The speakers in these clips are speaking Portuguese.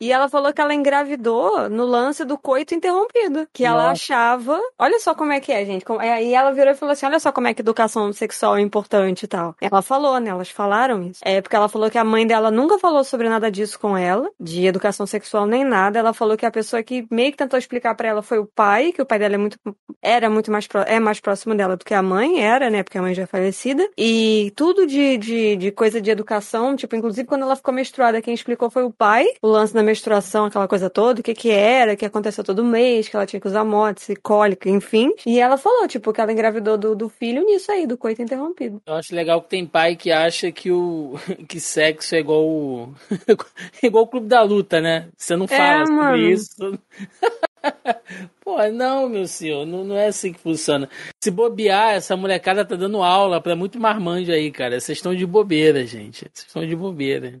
E ela falou que ela engravidou no lance do coito interrompido. Que ela Nossa. achava. Olha só como é que é, gente. Aí ela virou e falou assim: olha só como é que educação sexual é importante e tal. Ela falou, né? Elas falaram isso. É porque ela falou que a mãe dela nunca falou sobre nada disso com ela, de educação sexual nem nada. Ela falou que a pessoa que meio que tentou explicar pra ela foi o pai, que o pai dela é muito era muito mais pró- é mais próximo dela do que a mãe era, né? Porque a mãe já é falecida. E tudo de, de, de coisa de educação, tipo, inclusive quando ela ficou menstruada, quem explicou foi o pai, o lance da menstruação, aquela coisa toda, o que que era, o que acontecia todo mês, que ela tinha que usar motos, cólica, enfim. E ela falou, tipo, que ela engravidou do, do filho nisso aí, do coito interrompido. Eu acho legal que tem pai que acha que o que sexo é igual o igual o clube da luta, né? Você não fala sobre mano. isso. Pô, não, meu senhor, não, não é assim que funciona. Se bobear, essa molecada tá dando aula pra muito marmanjo aí, cara. Vocês estão de bobeira, gente. Vocês estão de bobeira.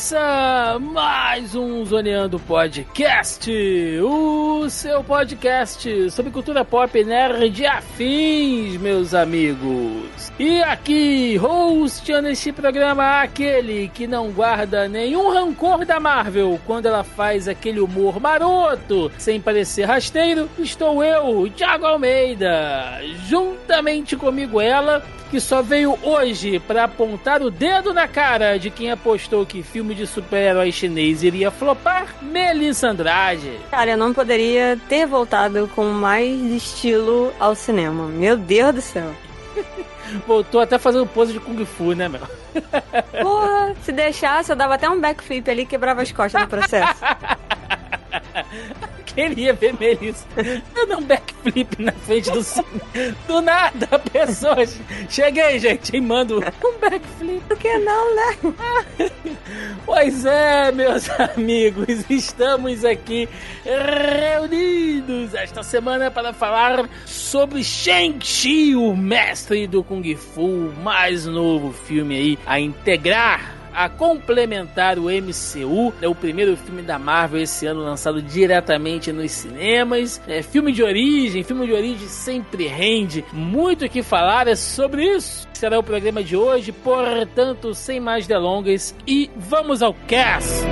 Começa mais um Zoneando Podcast, o seu podcast sobre cultura pop nerd afins, meus amigos. E aqui, hosteando este programa, aquele que não guarda nenhum rancor da Marvel quando ela faz aquele humor maroto, sem parecer rasteiro, estou eu, Thiago Almeida, juntamente comigo ela, que só veio hoje para apontar o dedo na cara de quem apostou que filme de super-herói chinês iria flopar, Melissa Andrade. Cara, eu não poderia ter voltado com mais estilo ao cinema. Meu Deus do céu. Voltou até fazendo pose de Kung Fu, né, meu? Porra, se deixasse, eu dava até um backflip ali e quebrava as costas no processo. Queria ver Melissa dando um backflip na frente do cine. Do nada, a pessoa. Cheguei, gente, e mando um backflip. Por que não, né? Pois é, meus amigos, estamos aqui reunidos esta semana para falar sobre Shang-Chi, o mestre do Kung Fu, mais novo filme aí a integrar. A complementar o MCU, é o primeiro filme da Marvel esse ano lançado diretamente nos cinemas. É filme de origem, filme de origem sempre rende muito o que falar é sobre isso. Será o programa de hoje, portanto, sem mais delongas e vamos ao cast.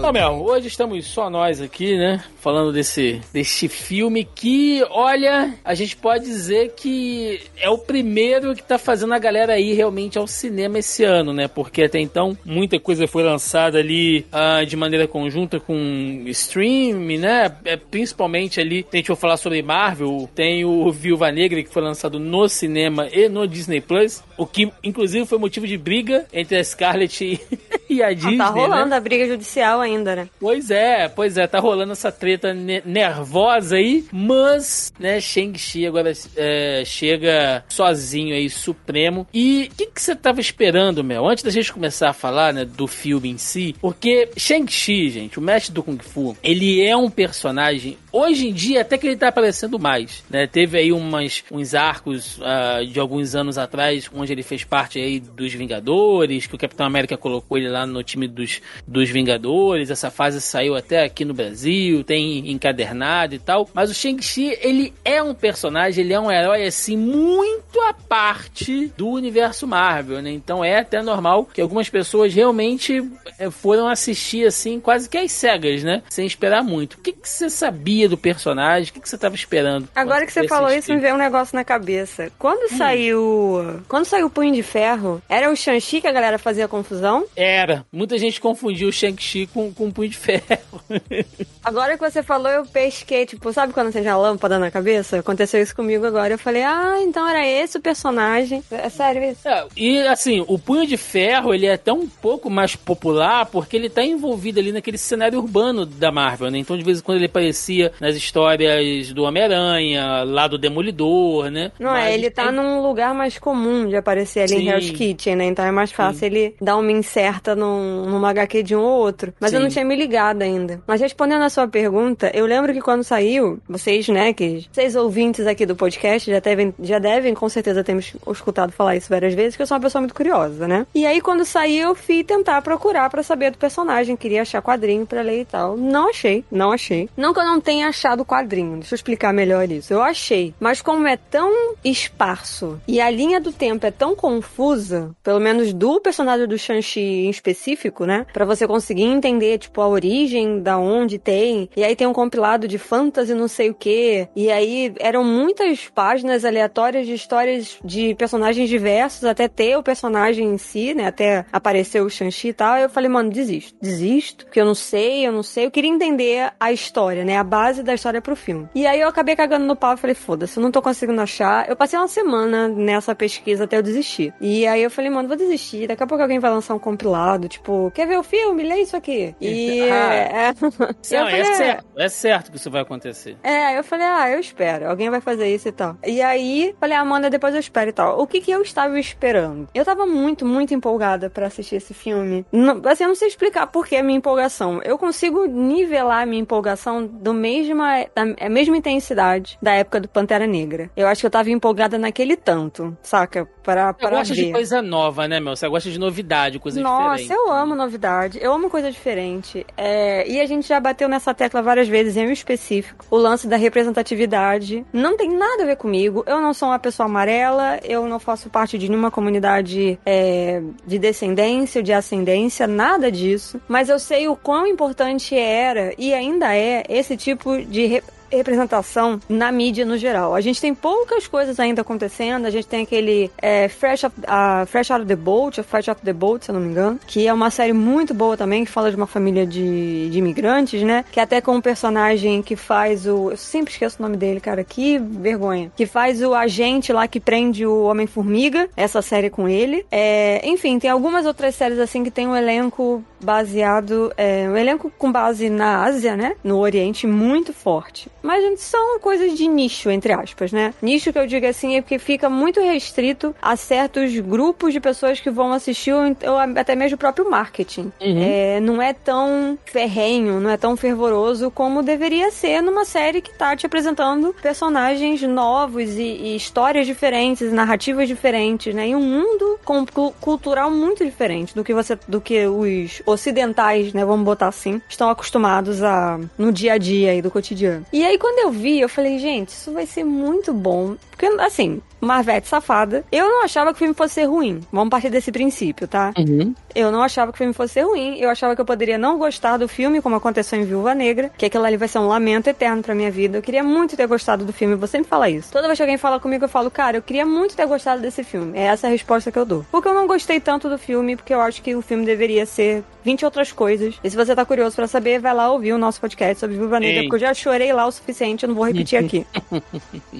Bom, Mel, hoje estamos só nós aqui, né? Falando desse, desse filme que, olha, a gente pode dizer que é o primeiro que tá fazendo a galera ir realmente ao cinema esse ano, né? Porque até então muita coisa foi lançada ali ah, de maneira conjunta com stream, né? É, principalmente ali, a gente vai falar sobre Marvel, tem o Viúva Negra que foi lançado no cinema e no Disney Plus, o que inclusive foi motivo de briga entre a Scarlett e, e a Disney. tá rolando né? a briga judicial ainda, né? Pois é, pois é, tá rolando essa treta ne- nervosa aí, mas, né, Shang-Chi agora é, chega sozinho aí, supremo. E o que que você tava esperando, Mel? Antes da gente começar a falar, né, do filme em si, porque Shang-Chi, gente, o mestre do Kung Fu, ele é um personagem, hoje em dia, até que ele tá aparecendo mais, né? Teve aí umas, uns arcos ah, de alguns anos atrás, onde ele fez parte aí dos Vingadores, que o Capitão América colocou ele lá no time dos, dos Vingadores. Essa fase saiu até aqui no Brasil, tem encadernado e tal. Mas o Shang-Chi, ele é um personagem, ele é um herói assim muito à parte do universo Marvel, né? Então é até normal que algumas pessoas realmente eh, foram assistir assim, quase que às cegas, né? Sem esperar muito. O que, que você sabia do personagem? O que, que você tava esperando? Agora que você foi falou isso, assistir? me veio um negócio na cabeça. Quando Hum. saiu. Quando saiu o Punho de Ferro, era o Shang-Chi que a galera fazia confusão? Era, É, muita gente confundiu o Shang-Chi com, com o Punho de Ferro. Agora que você falou, eu pesquei, tipo, sabe quando você já lâmpada na cabeça? Aconteceu isso comigo agora. Eu falei, ah, então era esse o personagem. É sério isso? É, e assim, o Punho de Ferro, ele é até um pouco mais popular porque ele tá envolvido ali naquele cenário urbano da Marvel, né? Então de vez em quando ele aparecia nas histórias do Homem-Aranha, lá do Demolidor, né? Não é, Mas ele tá tem- num lugar mais comum de aparecer ali em Sim. Hell's Kitchen, né? Então é mais fácil ele dar uma incerta num, numa HQ de um ou outro. Mas eu Sim. não tinha me ligado ainda. Mas respondendo a sua pergunta, eu lembro que quando saiu, vocês, né, que vocês ouvintes aqui do podcast já devem, já devem com certeza ter escutado falar isso várias vezes, que eu sou uma pessoa muito curiosa, né? E aí quando saiu, eu fui tentar procurar pra saber do personagem, queria achar quadrinho pra ler e tal. Não achei, não achei. Não que eu não tenha achado quadrinho, deixa eu explicar melhor isso. Eu achei, mas como é tão esparso e a linha do tempo é tão confusa, pelo menos do personagem do Shang-Chi específico, né? Pra você conseguir entender, tipo, a origem da onde tem. E aí tem um compilado de fantasy não sei o que. E aí eram muitas páginas aleatórias de histórias de personagens diversos até ter o personagem em si, né? Até aparecer o Shang-Chi e tal. Eu falei, mano, desisto. Desisto, porque eu não sei, eu não sei. Eu queria entender a história, né? A base da história pro filme. E aí eu acabei cagando no pau e falei, foda-se, eu não tô conseguindo achar. Eu passei uma semana nessa pesquisa até eu desistir. E aí eu falei, mano, vou desistir. Daqui a pouco alguém vai lançar um compilado, tipo, quer ver o filme? Lê isso aqui. E. Ah. é, Não, falei, é certo, é certo que isso vai acontecer. é, eu falei, ah, eu espero. Alguém vai fazer isso e tal. E aí, falei, ah, Amanda, depois eu espero e tal. O que que eu estava esperando? Eu tava muito, muito empolgada pra assistir esse filme. Não, assim, eu não sei explicar por que a minha empolgação. Eu consigo nivelar a minha empolgação do mesma, da a mesma intensidade da época do Pantera Negra. Eu acho que eu tava empolgada naquele tanto, saca? Para, Você para gosta ver. de coisa nova, né, meu? Você gosta de novidade, coisa Nossa, diferente. eu amo novidade, eu amo coisa diferente. É, e a gente já bateu nessa tecla várias vezes, em um específico, o lance da representatividade. Não tem nada a ver comigo, eu não sou uma pessoa amarela, eu não faço parte de nenhuma comunidade é, de descendência ou de ascendência, nada disso. Mas eu sei o quão importante era e ainda é esse tipo de representação na mídia no geral. A gente tem poucas coisas ainda acontecendo. A gente tem aquele é, Fresh, of- ah, Fresh Out of the Boat, Fresh Out of the Boat, se eu não me engano, que é uma série muito boa também, que fala de uma família de, de imigrantes, né? Que até com um personagem que faz o. Eu sempre esqueço o nome dele, cara. Que vergonha. Que faz o agente lá que prende o Homem-Formiga. Essa série com ele. É, enfim, tem algumas outras séries assim que tem um elenco baseado. É, um elenco com base na Ásia, né? No Oriente, muito forte. Mas são coisas de nicho, entre aspas, né? Nicho que eu digo assim é porque fica muito restrito a certos grupos de pessoas que vão assistir ou, ou até mesmo o próprio marketing. É, não é tão ferrenho, não é tão fervoroso como deveria ser numa série que tá te apresentando personagens novos e, e histórias diferentes, narrativas diferentes, né? E um mundo com- cu- cultural muito diferente do que você, do que os ocidentais, né? Vamos botar assim, estão acostumados a no dia a dia aí do cotidiano. E aí quando eu vi, eu falei, gente, isso vai ser muito bom, porque assim. Marvete safada. Eu não achava que o filme fosse ser ruim. Vamos partir desse princípio, tá? Uhum. Eu não achava que o filme fosse ser ruim. Eu achava que eu poderia não gostar do filme, como aconteceu em Viúva Negra, que aquilo ali vai ser um lamento eterno pra minha vida. Eu queria muito ter gostado do filme. Você sempre fala isso. Toda vez que alguém fala comigo, eu falo, cara, eu queria muito ter gostado desse filme. É essa a resposta que eu dou. Porque eu não gostei tanto do filme, porque eu acho que o filme deveria ser 20 outras coisas. E se você tá curioso pra saber, vai lá ouvir o nosso podcast sobre Viúva Negra, porque eu já chorei lá o suficiente, eu não vou repetir aqui.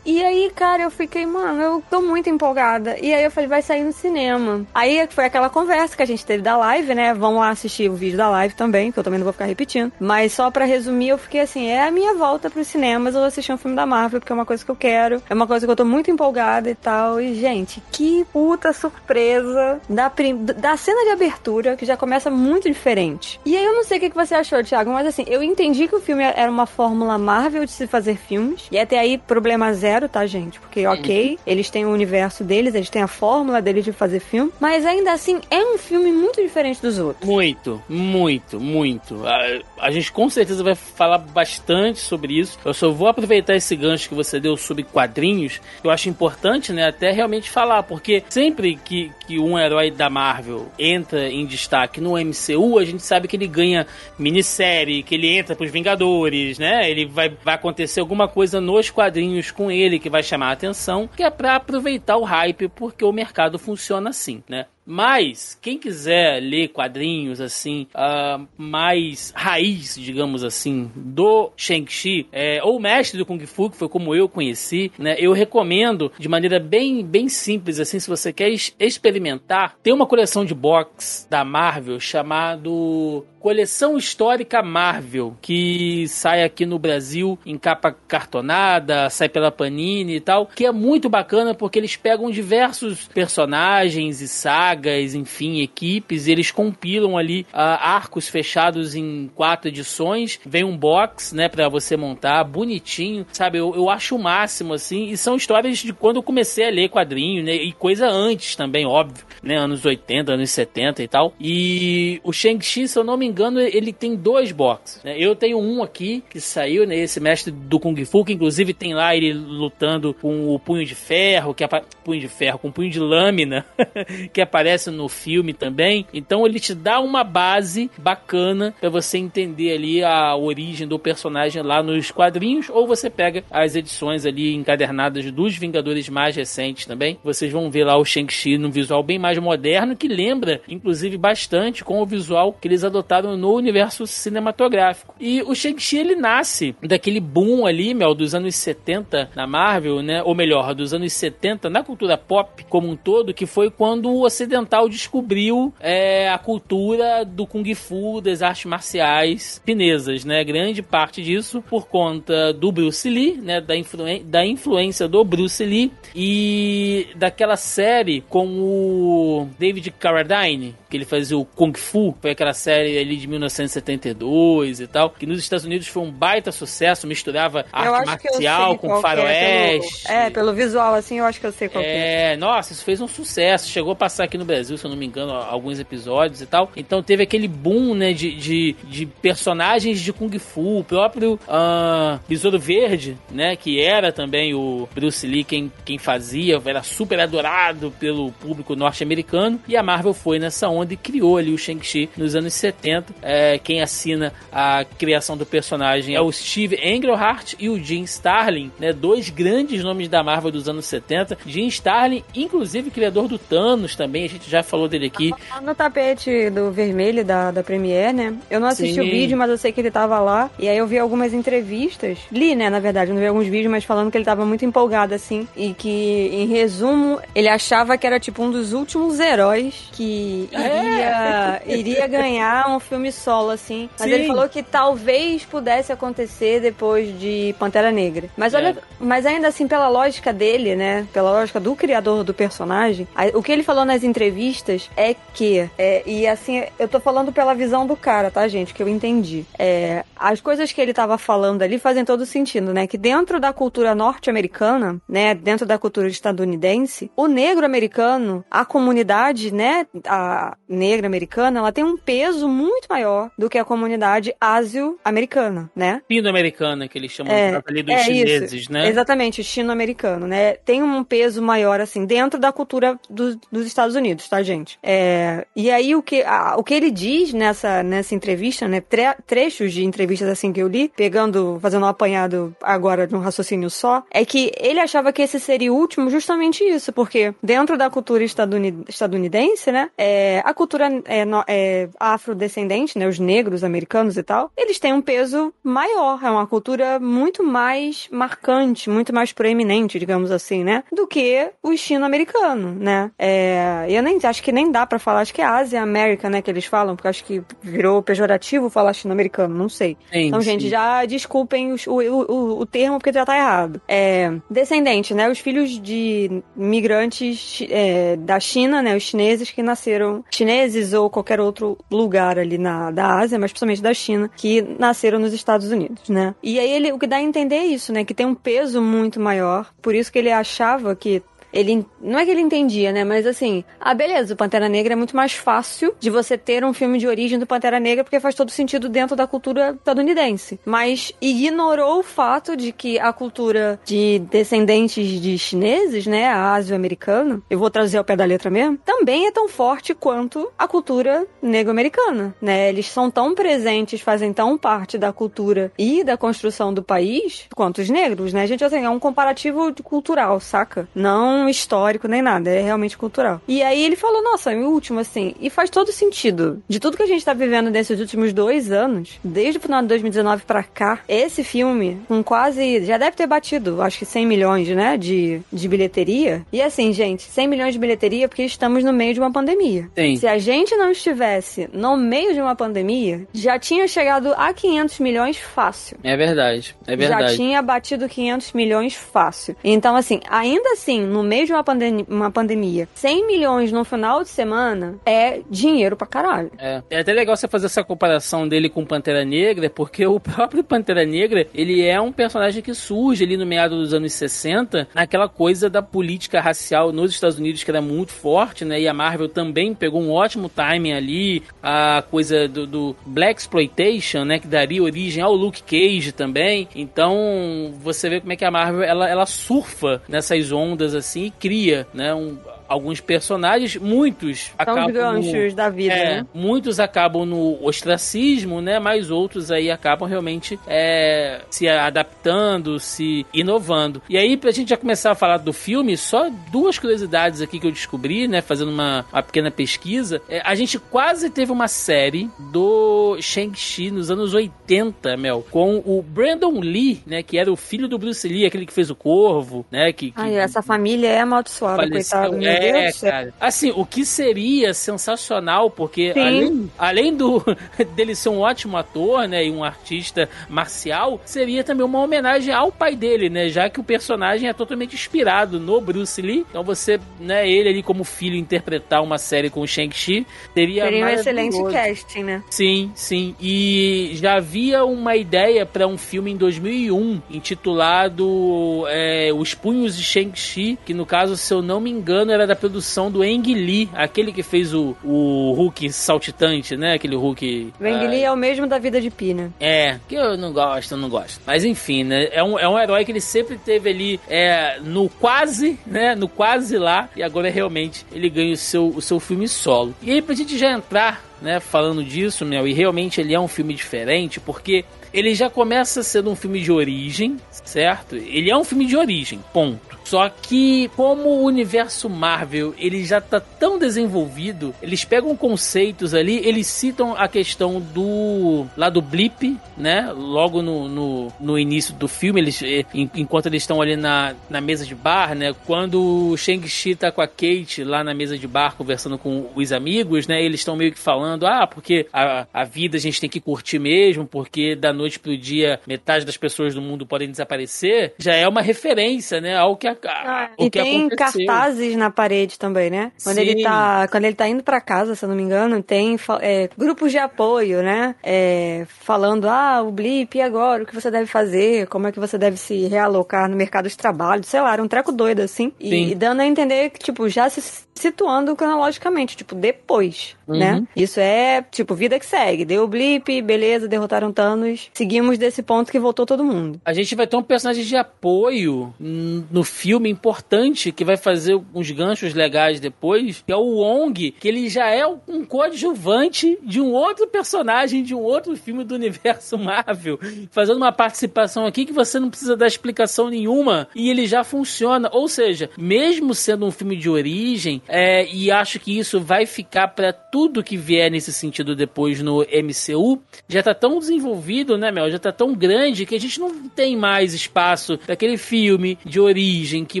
E aí, cara, eu fiquei, mano, eu tô muito empolgada. E aí eu falei, vai sair no cinema. Aí foi aquela conversa que a gente teve da live, né? Vamos lá assistir o vídeo da live também, que eu também não vou ficar repetindo. Mas só pra resumir, eu fiquei assim, é a minha volta pros cinemas, eu vou assistir um filme da Marvel, porque é uma coisa que eu quero, é uma coisa que eu tô muito empolgada e tal. E, gente, que puta surpresa da, prim- da cena de abertura, que já começa muito diferente. E aí eu não sei o que você achou, Thiago, mas assim, eu entendi que o filme era uma fórmula Marvel de se fazer filmes. E até aí, problema zero, tá, gente? Porque, ok, eles têm o universo deles, eles têm a fórmula deles de fazer filme. Mas ainda assim, é um filme muito diferente dos outros. Muito, muito, muito. A, a gente com certeza vai falar bastante sobre isso. Eu só vou aproveitar esse gancho que você deu sobre quadrinhos, que eu acho importante, né, até realmente falar, porque sempre que, que um herói da Marvel entra em destaque no MCU, a gente sabe que ele ganha minissérie, que ele entra pros Vingadores, né? Ele vai, vai acontecer alguma coisa nos quadrinhos com ele que vai chamar a atenção, que é pra aproveitar o hype, porque o mercado funciona assim, né? Mas, quem quiser ler quadrinhos, assim, uh, mais raiz, digamos assim, do Shang-Chi, é, ou mestre do Kung Fu, que foi como eu conheci, né? Eu recomendo, de maneira bem, bem simples, assim, se você quer experimentar, tem uma coleção de box da Marvel chamado Coleção Histórica Marvel, que sai aqui no Brasil em capa cartonada, sai pela Panini e tal, que é muito bacana porque eles pegam diversos personagens e sagas, enfim, equipes, eles compilam ali uh, arcos fechados em quatro edições, vem um box, né, para você montar, bonitinho, sabe? Eu, eu acho o máximo, assim, e são histórias de quando eu comecei a ler quadrinho, né, e coisa antes também, óbvio, né, anos 80, anos 70 e tal. E o Shang-Chi, se eu não me engano, ele tem dois boxes. Né? Eu tenho um aqui que saiu, né? Esse mestre do Kung Fu, que inclusive tem lá ele lutando com o punho de ferro, que é punho de ferro, com punho de lâmina, que aparece no filme também. Então ele te dá uma base bacana para você entender ali a origem do personagem lá nos quadrinhos, ou você pega as edições ali encadernadas dos Vingadores mais recentes também. Vocês vão ver lá o Shang-Chi num visual bem mais moderno, que lembra, inclusive, bastante com o visual que eles adotaram no universo cinematográfico. E o Shang-Chi ele nasce daquele boom ali, Mel, dos anos 70 na Marvel, né? Ou melhor, dos anos 70 na cultura pop como um todo, que foi quando o ocidental descobriu é, a cultura do Kung Fu, das artes marciais chinesas, né? Grande parte disso por conta do Bruce Lee, né? Da, influ da influência do Bruce Lee e daquela série com o David Carradine, que ele fazia o Kung Fu, foi aquela série ali de 1972 e tal, que nos Estados Unidos foi um baita sucesso, misturava arte marcial com faroeste. É, pelo, é, pelo visual, assim, eu acho que eu sei qual é. É, nossa, isso fez um sucesso. Chegou a passar aqui no Brasil, se eu não me engano, alguns episódios e tal. Então teve aquele boom, né, de, de, de personagens de Kung Fu. O próprio uh, Besouro Verde, né, que era também o Bruce Lee quem, quem fazia, era super adorado pelo público norte-americano. E a Marvel foi nessa onda e criou ali o Shang-Chi nos anos 70. É, quem assina a criação do personagem é o Steve Englehart e o Jim Starlin, né? Dois grandes nomes da Marvel dos anos 70. Jim Starlin, inclusive criador do Thanos também, a gente já falou dele aqui. Tá no tapete do vermelho da, da Premiere, né? Eu não assisti Sim. o vídeo, mas eu sei que ele tava lá. E aí eu vi algumas entrevistas. Li, né, na verdade, eu não vi alguns vídeos, mas falando que ele tava muito empolgado, assim. E que, em resumo, ele achava que era tipo um dos últimos heróis que iria, é. iria ganhar um filme solo, assim. Mas Sim. ele falou que talvez pudesse acontecer depois de Pantera Negra. Mas olha, é. mas ainda assim, pela lógica dele, né? Pela lógica do criador do personagem, o que ele falou nas entrevistas é que, é, e assim, eu tô falando pela visão do cara, tá, gente? Que eu entendi. É, as coisas que ele tava falando ali fazem todo sentido, né? Que dentro da cultura norte-americana, né? Dentro da cultura estadunidense, o negro americano, a comunidade, né? A negra americana, ela tem um peso muito maior do que a comunidade ásio-americana, né? Pino-americana, que eles chamam é, ali dos é chineses, isso. né? Exatamente, chino-americano, né? Tem um peso maior, assim, dentro da cultura do, dos Estados Unidos, tá, gente? É, e aí, o que, a, o que ele diz nessa, nessa entrevista, né? Tre, trechos de entrevistas, assim, que eu li, pegando, fazendo um apanhado agora de um raciocínio só, é que ele achava que esse seria o último justamente isso, porque dentro da cultura estadunidense, né? É, a cultura é, é afrodescendente, né? Os negros americanos e tal, eles têm um peso maior, é uma cultura muito mais marcante, muito mais proeminente, digamos assim, né? Do que o chino-americano, né? É, eu nem acho que nem dá para falar, acho que é Ásia América, né? Que eles falam, porque acho que virou pejorativo falar chino-americano, não sei. Sim, então, sim. gente, já desculpem os, o, o, o termo porque já tá errado. É, descendente, né? Os filhos de migrantes é, da China, né? Os chineses que nasceram, chineses ou qualquer outro lugar ali na da Ásia, mas principalmente da China, que nasceram nos Estados Unidos, né? E aí ele, o que dá a entender é isso, né? Que tem um peso muito maior, por isso que ele achava que ele não é que ele entendia, né? Mas assim, ah, beleza, o Pantera Negra é muito mais fácil de você ter um filme de origem do Pantera Negra porque faz todo sentido dentro da cultura estadunidense. Mas ignorou o fato de que a cultura de descendentes de chineses, né, ásio-americano, eu vou trazer ao pé da letra mesmo, também é tão forte quanto a cultura negro-americana, né? Eles são tão presentes, fazem tão parte da cultura e da construção do país quanto os negros, né? A gente assim, é um comparativo cultural, saca? Não histórico, nem nada. É realmente cultural. E aí ele falou, nossa, o último, assim, e faz todo sentido. De tudo que a gente tá vivendo nesses últimos dois anos, desde o final de 2019 pra cá, esse filme, com quase. Já deve ter batido, acho que 100 milhões, né? De, de bilheteria. E assim, gente, 100 milhões de bilheteria porque estamos no meio de uma pandemia. Sim. Se a gente não estivesse no meio de uma pandemia, já tinha chegado a 500 milhões fácil. É verdade. É verdade. Já tinha batido 500 milhões fácil. Então, assim, ainda assim, no meio de uma, pandem uma pandemia, 100 milhões no final de semana é dinheiro pra caralho. É. é até legal você fazer essa comparação dele com Pantera Negra, porque o próprio Pantera Negra, ele é um personagem que surge ali no meado dos anos 60, naquela coisa da política racial nos Estados Unidos que era muito forte, né? E a Marvel também pegou um ótimo timing ali, a coisa do, do Black Exploitation, né? Que daria origem ao Luke Cage também. Então, você vê como é que a Marvel, ela, ela surfa nessas ondas assim e cria, né? Um, alguns personagens, muitos São acabam os ganchos no, da vida, é, né? muitos acabam no ostracismo, né? Mas outros aí acabam realmente é, se adaptando, se inovando. E aí, pra gente já começar a falar do filme, só duas curiosidades aqui que eu descobri, né? Fazendo uma, uma pequena pesquisa. É, a gente quase teve uma série do Shang-Chi nos anos 80, Mel, com o Brandon Lee, né? Que era o filho do Bruce Lee, aquele que fez o Corvo, né? Que, que Ai, essa família é amaldiçoada, coitado. Meu é, Deus céu. cara. Assim, o que seria sensacional, porque Sim. além, além do dele ser um ótimo ator, né, e um artista marcial, seria também uma homenagem ao pai dele, né, já que o personagem é totalmente inspirado no Bruce Lee. Então você, né, ele ali como filho interpretar uma série com o Shang-Chi seria Seria um excelente casting, né? Sim, sim. E já havia uma ideia para um filme em 2001 intitulado é, Os Punhos de Shang-Chi, que no caso, se eu não me engano, era da produção do Ang Lee, aquele que fez o, o Hulk saltitante, né? Aquele Hulk. Wang ah, Lee é o mesmo da vida de Pi, né? é, que eu não gosto, eu não gosto. Mas enfim, né? É um, é um herói que ele sempre teve ali é, no quase, né? No quase lá. E agora realmente ele ganha o seu, o seu filme solo. E aí, pra gente já entrar, né? Falando disso, Mel, e realmente ele é um filme diferente, porque ele já começa sendo um filme de origem, certo? Ele é um filme de origem, ponto. Só que, como o universo Marvel ele já tá tão desenvolvido, eles pegam conceitos ali, eles citam a questão do lá do blip, né? Logo no, no, no início do filme, eles, eh, en- enquanto eles estão ali na, na mesa de bar, né? Quando o Shang-Chi tá com a Kate lá na mesa de bar conversando com os amigos, né? Eles estão meio que falando, ah, porque a, a vida a gente tem que curtir mesmo, porque da noite pro dia metade das pessoas do mundo podem desaparecer, já é uma referência, né? Ao que, a, a- o e que tem aconteceu. cartazes na parede também, né? Quando Sim. ele tá, quando ele tá indo pra casa, se eu não me engano, tem é, grupos de apoio, né? É, falando, ah, o blip, e agora? O que você deve fazer? Como é que você deve se realocar no mercado de trabalho? Sei lá, era um treco doido, assim. E, e dando a entender que, tipo, já se situando cronologicamente, tipo, depois, né? Uhum. Isso é, tipo, vida que segue. Deu o blip, beleza, derrotaram Thanos. Seguimos desse ponto que voltou todo mundo. A gente vai ter um personagem de apoio no filme importante que vai fazer uns ganchos legais depois, que é o Wong, que ele já é um coadjuvante de um outro personagem de um outro filme do universo Marvel, fazendo uma participação aqui que você não precisa dar explicação nenhuma e ele já funciona. Ou seja, mesmo sendo um filme de origem, é, e acho que isso vai ficar pra tudo que vier nesse sentido depois no MCU, já tá tão desenvolvido, né, Mel? Já tá tão grande que a gente não tem mais espaço daquele filme de origem que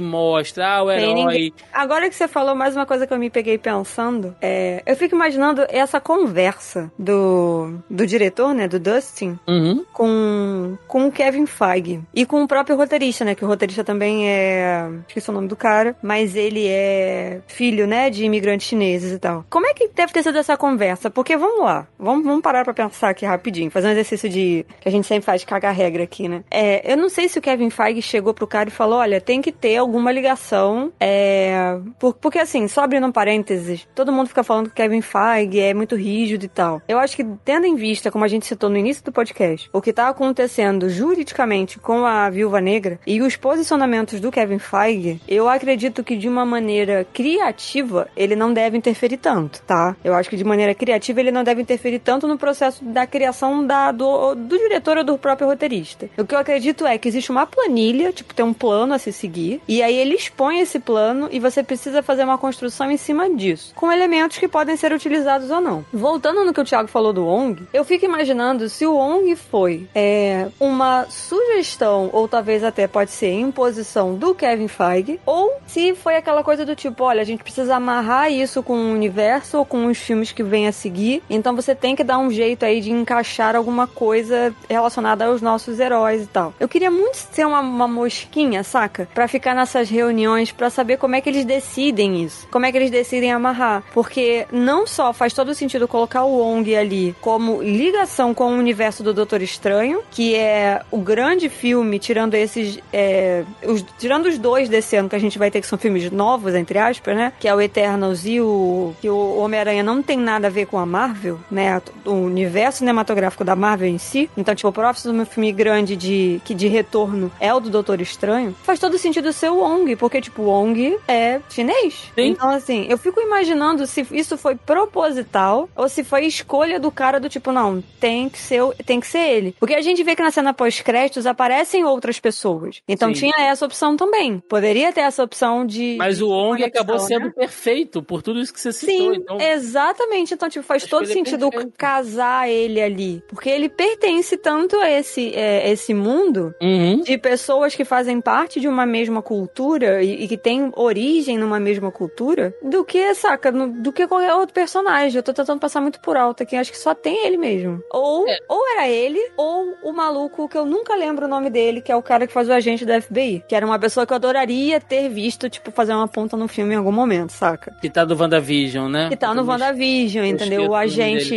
mostra ah, o herói. ninguém- Agora que você falou, mais uma coisa que eu me peguei pensando, é, eu fico imaginando essa conversa do, do diretor, né, do Dustin, Uhum. com, com o Kevin Feige e com o próprio roteirista, né, que o roteirista também é, esqueci o nome do cara, mas ele é filho, né, de imigrantes chineses e tal. Como é que deve ter sido essa conversa? Porque vamos lá, vamos, vamos parar pra pensar aqui rapidinho, fazer um exercício de que a gente sempre faz cagar regra aqui, né? É, eu não sei se o Kevin Feige chegou pro cara e falou, olha, tem que ter alguma ligação, é, por- porque assim, só abrindo um parênteses, todo mundo fica falando que Kevin Feige é muito rígido e tal. Eu acho que tendo em vista, como a gente citou no início do podcast, o que tá acontecendo juridicamente com a Viúva Negra e os posicionamentos do Kevin Feige, eu acredito que de uma maneira criativa ele não deve interferir tanto, tá? Eu acho que de maneira criativa ele não deve interferir tanto no processo da criação da, do, do diretor ou do próprio roteirista. O que eu acredito é que existe uma planilha, tipo, tem um plano a se seguir. E aí ele expõe esse plano e você precisa fazer uma construção em cima disso, com elementos que podem ser utilizados ou não. Voltando no que o Thiago falou do ONG, eu fico imaginando se o ONG foi é, uma sugestão, ou talvez até pode ser imposição do Kevin Feige, ou se foi aquela coisa do tipo, olha, a gente precisa amarrar isso com o universo ou com os filmes que vêm a seguir, então você tem que dar um jeito aí de encaixar alguma coisa relacionada aos nossos heróis e tal. Eu queria muito ser uma, uma mosquinha, saca? Pra ficar nessas reuniões, pra saber como é que eles decidem isso, como é que eles decidem amarrar, porque não só faz todo sentido colocar o Wong ali como ligação com o universo do Doutor Estranho, que é o grande filme, tirando esses. É, os, tirando os dois desse ano que a gente vai ter, que são filmes novos, entre aspas, né? Que é o Eternals e o. que o Homem-Aranha não tem nada a ver com a Marvel, né? O universo cinematográfico da Marvel em si. Então, tipo, o próximo filme grande de, que de retorno é o do Doutor Estranho. Faz todo sentido ser o Wong, porque, tipo, o Wong é chinês. Sim. Então, assim, eu fico imaginando se isso foi proposital ou se foi escolha do cara do tipo, não, tem que ser, tem que ser ele. Porque a gente vê que na cena pós-créditos aparecem outras pessoas. Então Sim. tinha essa opção também. Poderia ter essa opção de. Mas o de ONG conexão, acabou sendo né? perfeito por tudo isso que você citou. Sim, então, exatamente. Então, tipo, faz Acho todo é sentido perfeito. casar ele ali. Porque ele pertence tanto a esse, é, esse mundo Uhum. de pessoas que fazem parte de uma mesma cultura e, e que têm origem numa mesma cultura, do que, saca, no- do que qualquer outro personagem. Eu tô tentando passar muito por alto aqui, acho que só tem ele mesmo. Ou, É. ou era ele, ou o maluco que eu nunca lembro o nome dele, que é o cara que faz o agente da FBI. Que era uma pessoa que eu adoraria ter visto, tipo, fazer uma ponta no filme em algum momento, saca? Que tá do WandaVision, né? Que tá no WandaVision, eu entendeu? O agente.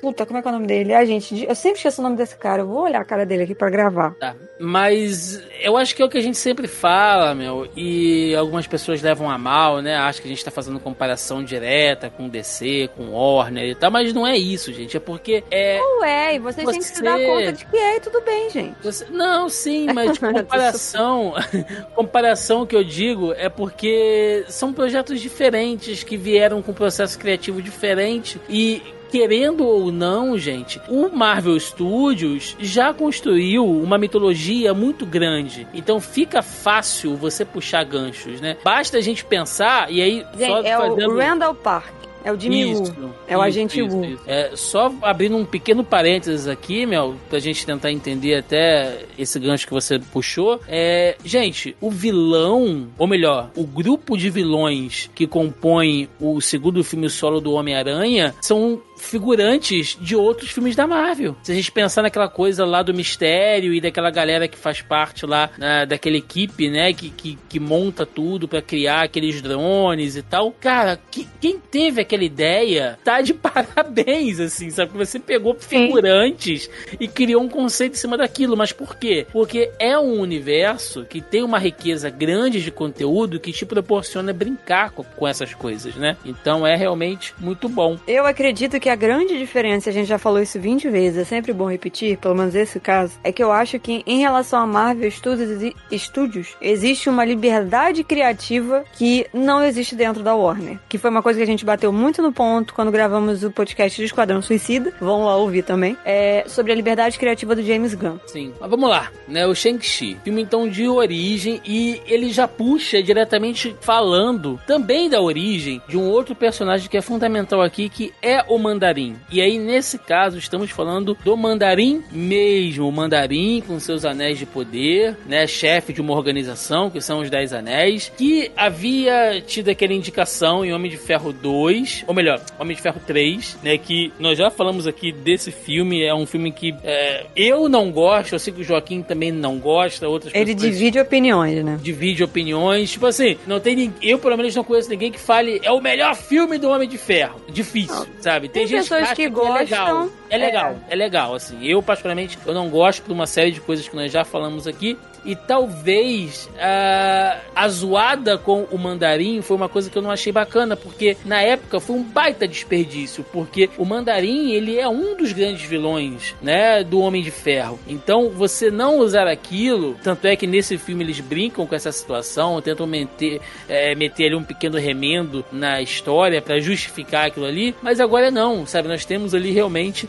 Puta, como é que é o nome dele? Agente. de- Eu sempre esqueço o nome desse cara. Eu vou olhar a cara dele aqui pra gravar. Tá. Mas eu acho que é o que a gente sempre fala, meu, e algumas pessoas levam a mal, né? Acham que a gente tá fazendo comparação direta com DC, com Warner e tal, mas não é isso, gente. É porque é. Ué, e vocês têm que se dar Você- conta de que é e tudo bem, gente. Você- Não, sim, mas comparação, comparação que eu digo é porque são projetos diferentes que vieram com processo criativo diferente e Querendo ou não, gente, o Marvel Studios já construiu uma mitologia muito grande. Então fica fácil você puxar ganchos, né? Basta a gente pensar, e aí só Gente, é fazendo... o Randall Park. É o Jimmy. Isso, É o isso, agente isso, Wu. isso. É, só abrindo um pequeno parênteses aqui, Mel, pra gente tentar entender até esse gancho que você puxou. É, gente, o vilão, ou melhor, o grupo de vilões que compõe o segundo filme solo do Homem-Aranha são figurantes de outros filmes da Marvel. Se a gente pensar naquela coisa lá do mistério e daquela galera que faz parte lá né, daquela equipe, né, que, que, que monta tudo pra criar aqueles drones e tal. Cara, que- quem teve aquela ideia tá de parabéns, assim, sabe? Que você pegou figurantes e criou um conceito em cima daquilo. Mas por quê? Porque é um universo que tem uma riqueza grande de conteúdo que te proporciona brincar com, com essas coisas, né? Então é realmente muito bom. Eu acredito que a grande diferença, a gente já falou isso 20 vezes, é sempre bom repetir, pelo menos esse caso, é que eu acho que em relação a Marvel Studios, Studios existe uma liberdade criativa que não existe dentro da Warner. Que foi uma coisa que a gente bateu muito no ponto quando gravamos o podcast de Esquadrão Suicida. Vão lá ouvir também. É sobre a liberdade criativa do James Gunn. Sim, mas vamos lá, né? O Shang-Chi, filme então de origem e ele já puxa diretamente falando também da origem de um outro personagem que é fundamental aqui, que é o Mandarim. E aí, nesse caso, estamos falando do Mandarim mesmo, o Mandarim com seus anéis de poder, né? Chefe de uma organização, que são os Dez Anéis, que havia tido aquela indicação em Homem de Ferro 2, ou melhor, Homem de Ferro 3, né? Que nós já falamos aqui desse filme, é um filme que é, eu não gosto, eu sei que o Joaquim também não gosta, outras Ele pessoas divide opiniões, né? divide opiniões. Tipo assim, não tem ninguém. Eu, pelo menos, não conheço ninguém que fale é o melhor filme do Homem de Ferro. Difícil, sabe? Tem, pessoas acha que É gostam, É legal, é. legal, assim. Eu, particularmente, eu não gosto de uma série de coisas que nós já falamos aqui. E talvez ah, a zoada com o mandarim foi uma coisa que eu não achei bacana, porque na época foi um baita desperdício, porque o mandarim ele é um dos grandes vilões, né, do Homem de Ferro. Então você não usar aquilo, tanto é que nesse filme eles brincam com essa situação, tentam meter, é, meter ali um pequeno remendo na história para justificar aquilo ali, mas agora não, sabe? Nós temos ali realmente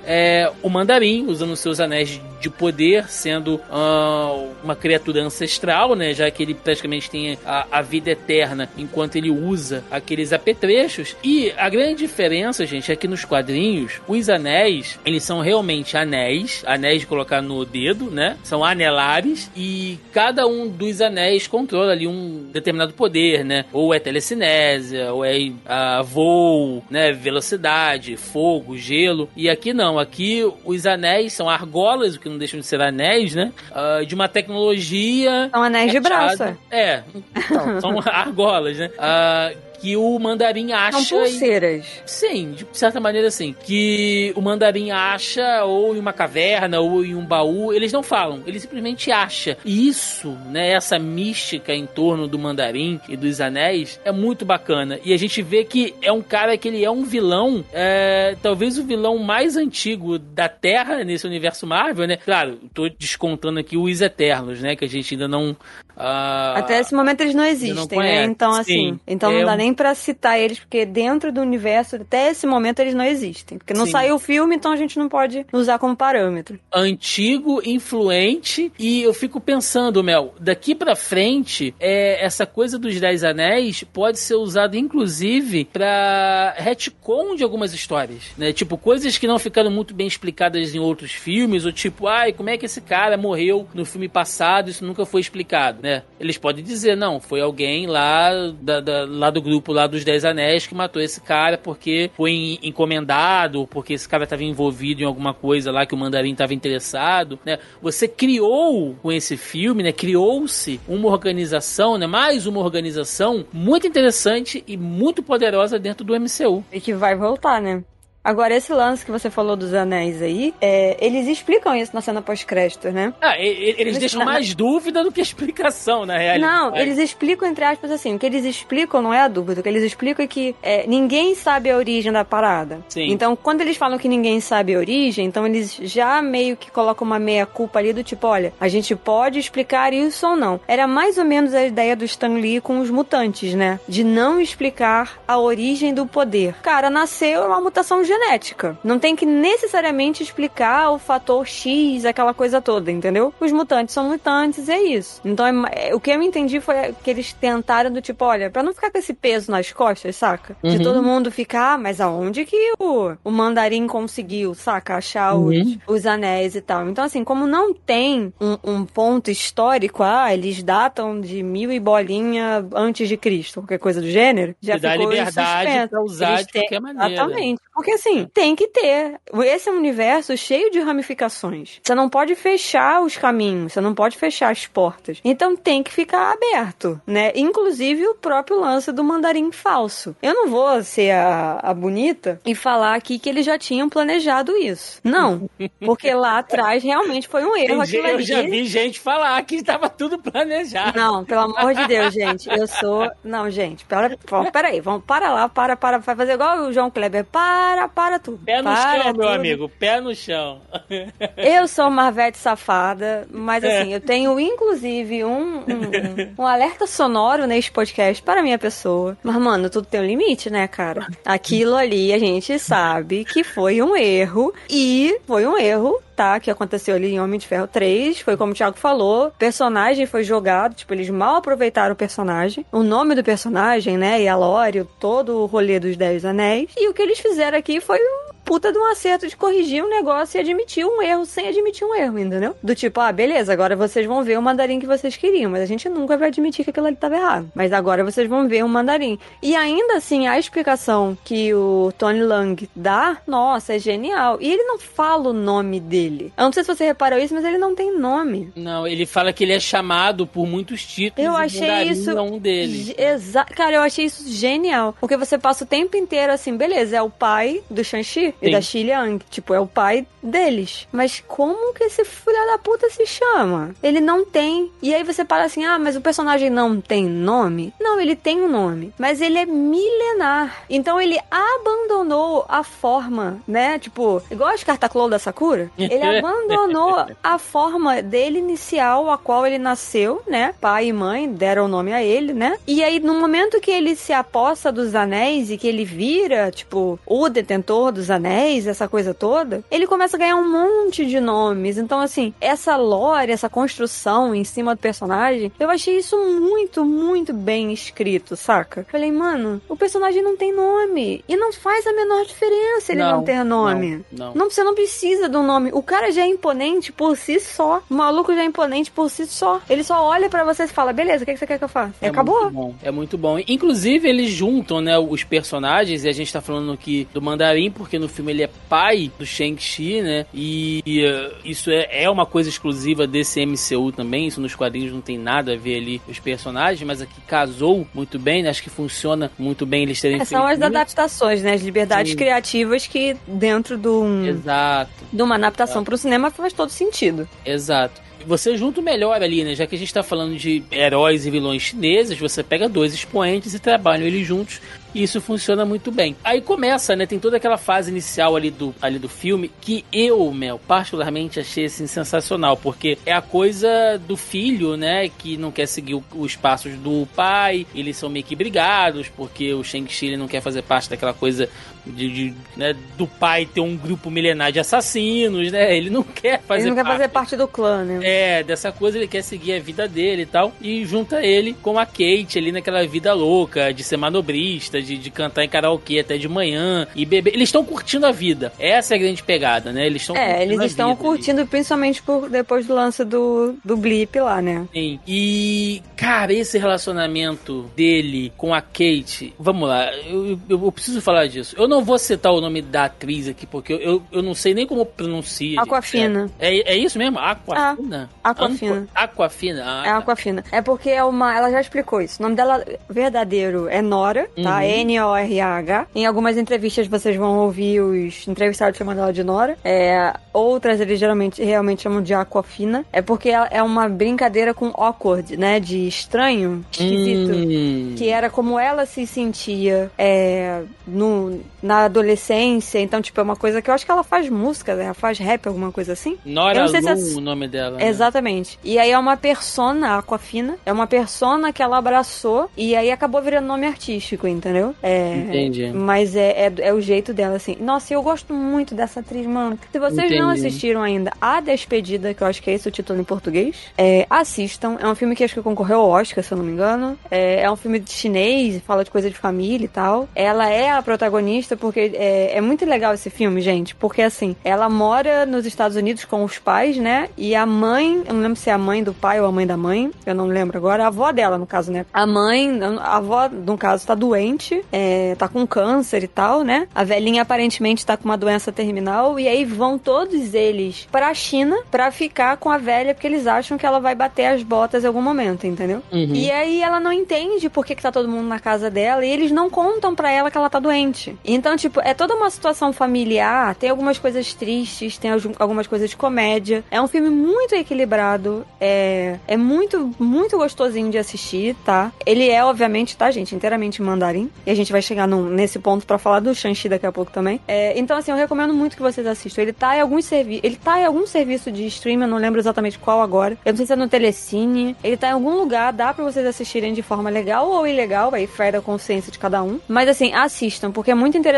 é, o Mandarim usando seus anéis de poder, sendo uh, uma criatura ancestral, né? Já que ele praticamente tem a, a, vida eterna enquanto ele usa aqueles apetrechos. E a grande diferença, gente, é que nos quadrinhos, os anéis, eles são realmente anéis, anéis de colocar no dedo, né? São anelares e cada um dos anéis controla ali um determinado poder, né? Ou é telecinésia, ou é uh, voo, né? Velocidade, fogo, gelo. E aqui não, aqui os anéis são argolas, o que não deixam de ser anéis, né? Uh, de uma tecnologia. São anéis de braço. É, então, são argolas, né? Uh, que o mandarim acha. São pulseiras. E... Sim, de certa maneira sim. Que o mandarim acha ou em uma caverna ou em um baú, eles não falam, ele simplesmente acha. E isso, né, essa mística em torno do mandarim e dos anéis é muito bacana. E a gente vê que é um cara que ele é um vilão, é, talvez o vilão mais antigo da Terra nesse universo Marvel, né? Claro, tô descontando aqui os Eternos, né? Que a gente ainda não. Uh, Até esse momento eles não existem, não né? Então, assim, Sim, então é não dá nem nem para citar eles, porque dentro do universo, até esse momento, eles não existem. Porque não Sim. saiu o filme, então a gente não pode usar como parâmetro. Antigo, influente, e eu fico pensando, Mel, daqui para frente, é, essa coisa dos Dez Anéis pode ser usada, inclusive, para retcon de algumas histórias, né? Tipo, coisas que não ficaram muito bem explicadas em outros filmes, ou tipo, ai, como é que esse cara morreu no filme passado, isso nunca foi explicado, né? Eles podem dizer, não, foi alguém lá, da, da lá do grupo lá dos Dez Anéis que matou esse cara porque foi encomendado, porque esse cara estava envolvido em alguma coisa lá que o Mandarim estava interessado, né? Você criou com esse filme, né? Criou-se uma organização, né? Mais uma organização muito interessante e muito poderosa dentro do MCU. E que vai voltar, né? Agora, esse lance que você falou dos anéis aí, é, eles explicam isso na cena pós-crédito, né? Ah, eles, eles deixam na... mais dúvida do que explicação, na realidade. Não, eles explicam, entre aspas, assim, o que eles explicam não é a dúvida, o que eles explicam é que é, ninguém sabe a origem da parada. Sim. Então, quando eles falam que ninguém sabe a origem, então eles já meio que colocam uma meia-culpa ali do tipo, olha, a gente pode explicar isso ou não. Era mais ou menos a ideia do Stan Lee com os mutantes, né? De não explicar a origem do poder. Cara, nasceu uma mutação genética. Não tem que necessariamente explicar o fator X, aquela coisa toda, entendeu? Os mutantes são mutantes e é isso. Então, é, é, o que eu entendi foi que eles tentaram do tipo, olha, pra não ficar com esse peso nas costas, saca? Uhum. De todo mundo ficar, ah, mas aonde que o, o mandarim conseguiu, saca? Achar uhum. os, os anéis e tal. Então, assim, como não tem um, um ponto histórico, ah, eles datam de mil e bolinha antes de Cristo, qualquer coisa do gênero, já ficou dá liberdade pra usar eles de qualquer maneira. Exatamente. Porque assim, tem que ter. Esse é um universo cheio de ramificações. Você não pode fechar os caminhos, você não pode fechar as portas. Então tem que ficar aberto, né? Inclusive o próprio lance do mandarim falso. Eu não vou ser a, a bonita e falar aqui que eles já tinham planejado isso. Não. Porque lá atrás realmente foi um erro. Aquilo eu já vi gente falar que estava tudo planejado. Não, pelo amor de Deus, gente. Eu sou. Não, gente, pera, pera aí, vamos para lá, para, para, vai fazer igual o João Kleber. Para para, para tudo. Pé no para chão, meu amigo, pé no chão. Eu sou Marvete safada, mas assim, é. eu tenho inclusive um, um, um, alerta sonoro neste podcast para minha pessoa. Mas, mano, tudo tem um limite, né, cara? Aquilo ali a gente sabe que foi um erro e foi um erro tá, que aconteceu ali em Homem de Ferro 3, foi como o Thiago falou, personagem foi jogado, tipo, eles mal aproveitaram o personagem, o nome do personagem, né, e a lore, todo o rolê dos Dez Anéis, e o que eles fizeram aqui foi um puta de um acerto de corrigir um negócio e admitir um erro sem admitir um erro, entendeu? Do tipo, ah, beleza, agora vocês vão ver o mandarim que vocês queriam, mas a gente nunca vai admitir que aquilo ali estava errado. Mas agora vocês vão ver o mandarim. E ainda assim, a explicação que o Tony Lang dá, nossa, é genial. E ele não fala o nome dele. Eu não sei se você reparou isso, mas ele não tem nome. Não, ele fala que ele é chamado por muitos títulos. Eu achei isso. Um deles. Exato. Cara, eu achei isso genial. Porque você passa o tempo inteiro assim, beleza, é o pai do Shang-Chi e da Xi Liang. Tipo, é o pai deles. Mas como que esse filho da puta se chama? Ele não tem. E aí você fala assim: ah, mas o personagem não tem nome? Não, ele tem um nome. Mas ele é milenar. Então ele abandonou a forma, né? Tipo, igual as Cartaclou da Sakura. Ele Ele abandonou a forma dele inicial, a qual ele nasceu, né? Pai e mãe deram o nome a ele, né? E aí, no momento que ele se aposta dos anéis e que ele vira, tipo, o detentor dos anéis, essa coisa toda, ele começa a ganhar um monte de nomes. Então, assim, essa lore, essa construção em cima do personagem, eu achei isso muito, muito bem escrito, saca? Falei, mano, o personagem não tem nome. E não faz a menor diferença ele não, não ter nome. Não, não. não, Você não precisa de um nome. O cara já é imponente por si só. O maluco já é imponente por si só. Ele só olha para você e fala, beleza, o que, que você quer que eu faça? É acabou. Muito bom. É muito bom. Inclusive, eles juntam, né, os personagens, e a gente tá falando aqui do Mandarim, porque no filme ele é pai do Shang-Chi, né? E uh, isso é, é uma coisa exclusiva desse MCU também. Isso nos quadrinhos não tem nada a ver ali os personagens, mas aqui casou muito bem, né? Acho que funciona muito bem eles terem é, São as adaptações, né? As liberdades Sim. criativas que dentro de um... Exato. De uma adaptação para o cinema faz todo sentido. Exato você junta melhor ali, né? Já que a gente tá falando de heróis e vilões chineses, você pega dois expoentes e trabalham eles juntos e isso funciona muito bem. Aí começa, né? Tem toda aquela fase inicial ali do, ali do filme que eu, Mel, particularmente achei assim sensacional, porque é a coisa do filho, né? Que não quer seguir os passos do pai, eles são meio que brigados, porque o Shang-Chi não quer fazer parte daquela coisa de, de né, do pai ter um grupo milenar de assassinos, né? Ele não quer fazer Ele não quer parte, fazer parte do clã, né? É, dessa coisa ele quer seguir a vida dele e tal. E junta ele com a Kate ali naquela vida louca de ser manobrista, de, de cantar em karaokê até de manhã e beber. Eles estão curtindo a vida. Essa é a grande pegada, né? Eles estão É, eles estão curtindo, ali. principalmente por, depois do lance do, do blip lá, né? Sim. E, cara, esse relacionamento dele com a Kate. Vamos lá, eu, eu, eu preciso falar disso. Eu não vou citar o nome da atriz aqui, porque eu, eu, eu não sei nem como pronuncia. Aquafina. É, é, isso mesmo? Aquafina? Ah, Aquafina. Aquafina. Ah, é tá. Aquafina. É porque é uma. Ela já explicou isso. O nome dela verdadeiro é Nora, tá? Uhum. N-O-R-A-H. Em algumas entrevistas vocês vão ouvir os entrevistados chamando ela de Nora. É, outras eles geralmente realmente chamam de Aquafina. É porque é uma brincadeira com awkward, né? De estranho, esquisito. Hum. Que era como ela se sentia é, no, na adolescência. Então, tipo, é uma coisa que eu acho que ela faz música, né? Ela faz rap, alguma coisa assim. Nora Lu, é... o nome dela. Né? Exatamente. E aí é uma persona, Aquafina. É uma persona que ela abraçou e aí acabou virando nome artístico, entendeu? É, Entendi. Mas é, é, é, o jeito dela, assim. Nossa, eu gosto muito dessa atriz, mano. Se vocês Entendi. não assistiram ainda A Despedida, que eu acho que é esse o título em português, é, assistam. É um filme que acho que concorreu ao Oscar, se eu não me engano. É, é um filme chinês, fala de coisa de família e tal. Ela é a protagonista porque é, é muito legal esse filme, gente. Porque, assim, ela mora nos Estados Unidos com os pais, né? E a mãe, eu não lembro se é a mãe do pai ou a mãe da mãe, eu não lembro agora. A avó dela, no caso, né? A mãe, a avó, no caso, tá doente, é, tá com câncer e tal, né? A velhinha aparentemente tá com uma doença terminal e aí vão todos eles pra China pra ficar com a velha porque eles acham que ela vai bater as botas em algum momento, entendeu? Uhum. E aí ela não entende por que, que tá todo mundo na casa dela e eles não contam pra ela que ela tá doente. Então, tipo, é toda uma situação familiar, tem algumas coisas tristes, tem algumas coisas de comédia. É um filme muito equilibrado, é, é muito, muito gostosinho de assistir, tá? Ele é, obviamente, tá, gente, inteiramente mandarim. E a gente vai chegar num, nesse ponto para falar do Shang-Chi daqui a pouco também. É, então, assim, eu recomendo muito que vocês assistam. Ele tá em alguns serviços. Ele tá em algum serviço de streaming, eu não lembro exatamente qual agora. Eu não sei se é no Telecine. Ele tá em algum lugar, dá para vocês assistirem de forma legal ou ilegal, aí fé da consciência de cada um. Mas assim, assistam, porque é muito interessante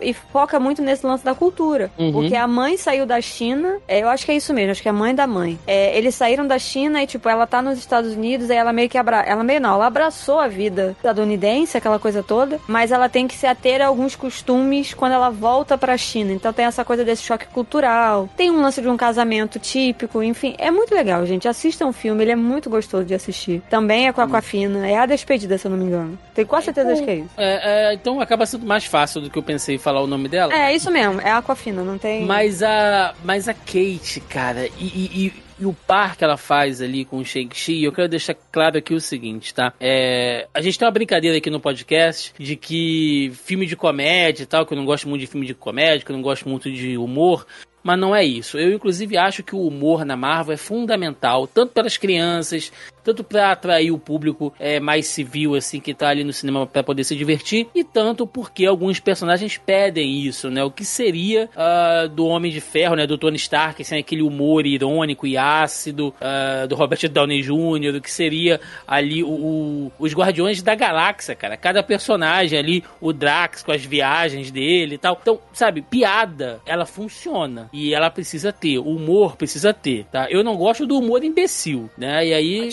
e foca muito nesse lance da cultura. Uhum. Porque a mãe saiu da China, é, eu acho que é isso mesmo, acho que é a mãe da mãe. É, eles saíram da China e, tipo, ela tá nos Estados Unidos, aí ela meio que abra... Ela meio não, ela abraçou a vida estadunidense, aquela coisa toda, mas ela tem que se ater a alguns costumes quando ela volta pra China. Então tem essa coisa desse choque cultural. Tem um lance de um casamento típico, enfim, é muito legal, gente. Assistam o filme, ele é muito gostoso de assistir. Também é com a Aquafina, é a despedida, se eu não me engano. Tenho quase certeza então, que é isso. É, é, então acaba sendo mais fácil do que eu pensei em falar o nome dela. É, isso mesmo, é Aquafina, não tem. Mas a. Mas a Kate, cara, e, e, e o par que ela faz ali com o Shang-Chi, eu quero deixar claro aqui o seguinte, tá? É, a gente tem uma brincadeira aqui no podcast de que filme de comédia e tal, que eu não gosto muito de filme de comédia, que eu não gosto muito de humor, mas não é isso. Eu, inclusive, acho que o humor na Marvel é fundamental, tanto pelas crianças, tanto para atrair o público é, mais civil, assim, que tá ali no cinema para poder se divertir, e tanto porque alguns personagens pedem isso, né? O que seria uh, do Homem de Ferro, né? Do Tony Stark, assim, aquele humor irônico e ácido, uh, do Robert Downey Jr., o que seria ali o, o, os Guardiões da Galáxia, cara. Cada personagem ali, o Drax com as viagens dele e tal. Então, sabe, piada, ela funciona. E ela precisa ter, o humor precisa ter, tá? Eu não gosto do humor imbecil, né? E aí.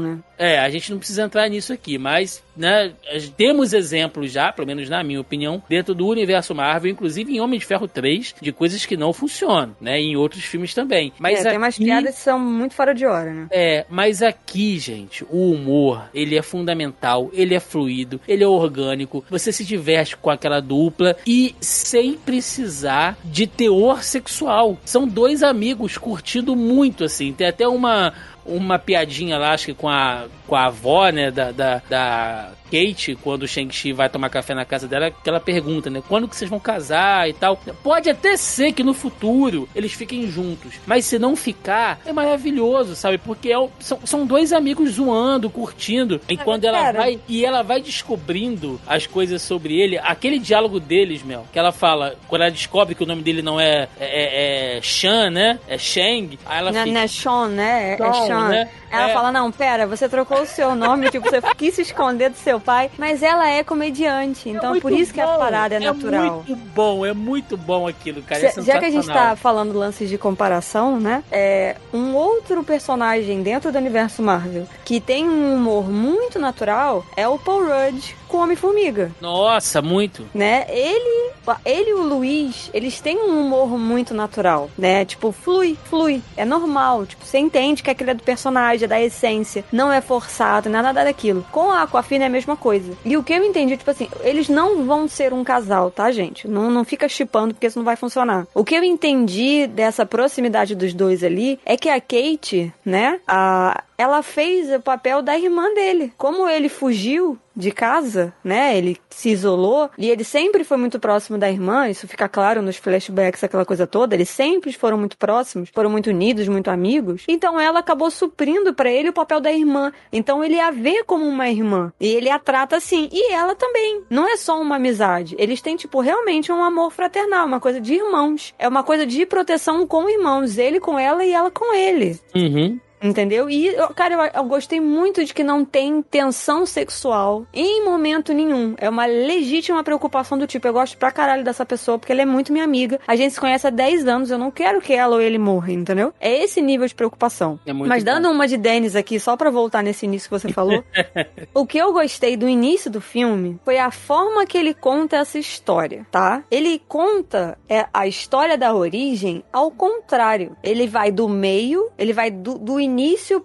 Né? É, a gente não precisa entrar nisso aqui, mas né, temos exemplos já, pelo menos na minha opinião, dentro do universo Marvel, inclusive em Homem de Ferro 3, de coisas que não funcionam, né? Em outros filmes também. Mas é, aqui, tem umas piadas que são muito fora de hora, né? É, mas aqui, gente, o humor, ele é fundamental, ele é fluido, ele é orgânico, você se diverte com aquela dupla e sem precisar de teor sexual. São dois amigos curtindo muito, assim. Tem até uma uma piadinha lá, acho que com a, com a avó, né, da, da, da Kate, quando o Shang-Chi vai tomar café na casa dela, que ela pergunta, né? Quando que vocês vão casar e tal. Pode até ser que no futuro eles fiquem juntos, mas se não ficar, é maravilhoso, sabe? Porque é, são, são dois amigos zoando, curtindo, e quando ela vai e ela vai descobrindo as coisas sobre ele, aquele diálogo deles, meu, que ela fala, quando ela descobre que o nome dele não é é, é, é Shan, né? É Shang, aí ela não, fica... não é Sean, né? É Sean. Né? Ela é. fala, não, pera, você trocou o seu nome, tipo, você quis se esconder do seu pai, mas ela é comediante, então é por isso que bom, a parada é, é natural. É muito bom, é muito bom aquilo, cara. É já que a gente tá falando lances de comparação, né? É, um outro personagem dentro do universo Marvel que tem um humor muito natural é o Paul Rudd com Homem-Formiga. Nossa, muito. Né? Ele, ele e o Luiz, eles têm um humor muito natural, né? Tipo, flui, flui. É normal. Tipo, você entende que aquilo é do personagem, é da essência. Não é forçado, é nada daquilo. Com a Aquafina é a mesma coisa. E o que eu entendi, tipo assim, eles não vão ser um casal, tá, gente? Não, não fica chipando porque isso não vai funcionar. O que eu entendi dessa proximidade dos dois ali é que a Kate, né? A, ela fez o papel da irmã dele. Como ele fugiu de casa, né? Ele se isolou e ele sempre foi muito próximo da irmã, isso fica claro nos flashbacks, aquela coisa toda. Eles sempre foram muito próximos, foram muito unidos, muito amigos. Então ela acabou suprindo para ele o papel da irmã. Então ele a vê como uma irmã e ele a trata assim. E ela também. Não é só uma amizade. Eles têm, tipo, realmente um amor fraternal, uma coisa de irmãos. É uma coisa de proteção com irmãos. Ele com ela e ela com ele. Uhum. Entendeu? E, cara, eu, eu, gostei muito de que não tem tensão sexual em momento nenhum. É uma legítima preocupação do tipo, eu gosto pra caralho dessa pessoa porque ela é muito minha amiga. A gente se conhece há 10 anos, eu não quero que ela ou ele morra, entendeu? É esse nível de preocupação. É Mas dando bom. uma de Dennis aqui, só pra voltar nesse início que você falou, o que eu gostei do início do filme foi a forma que ele conta essa história, tá? Ele conta é, a história da origem ao contrário. Ele vai do meio, ele vai do, do início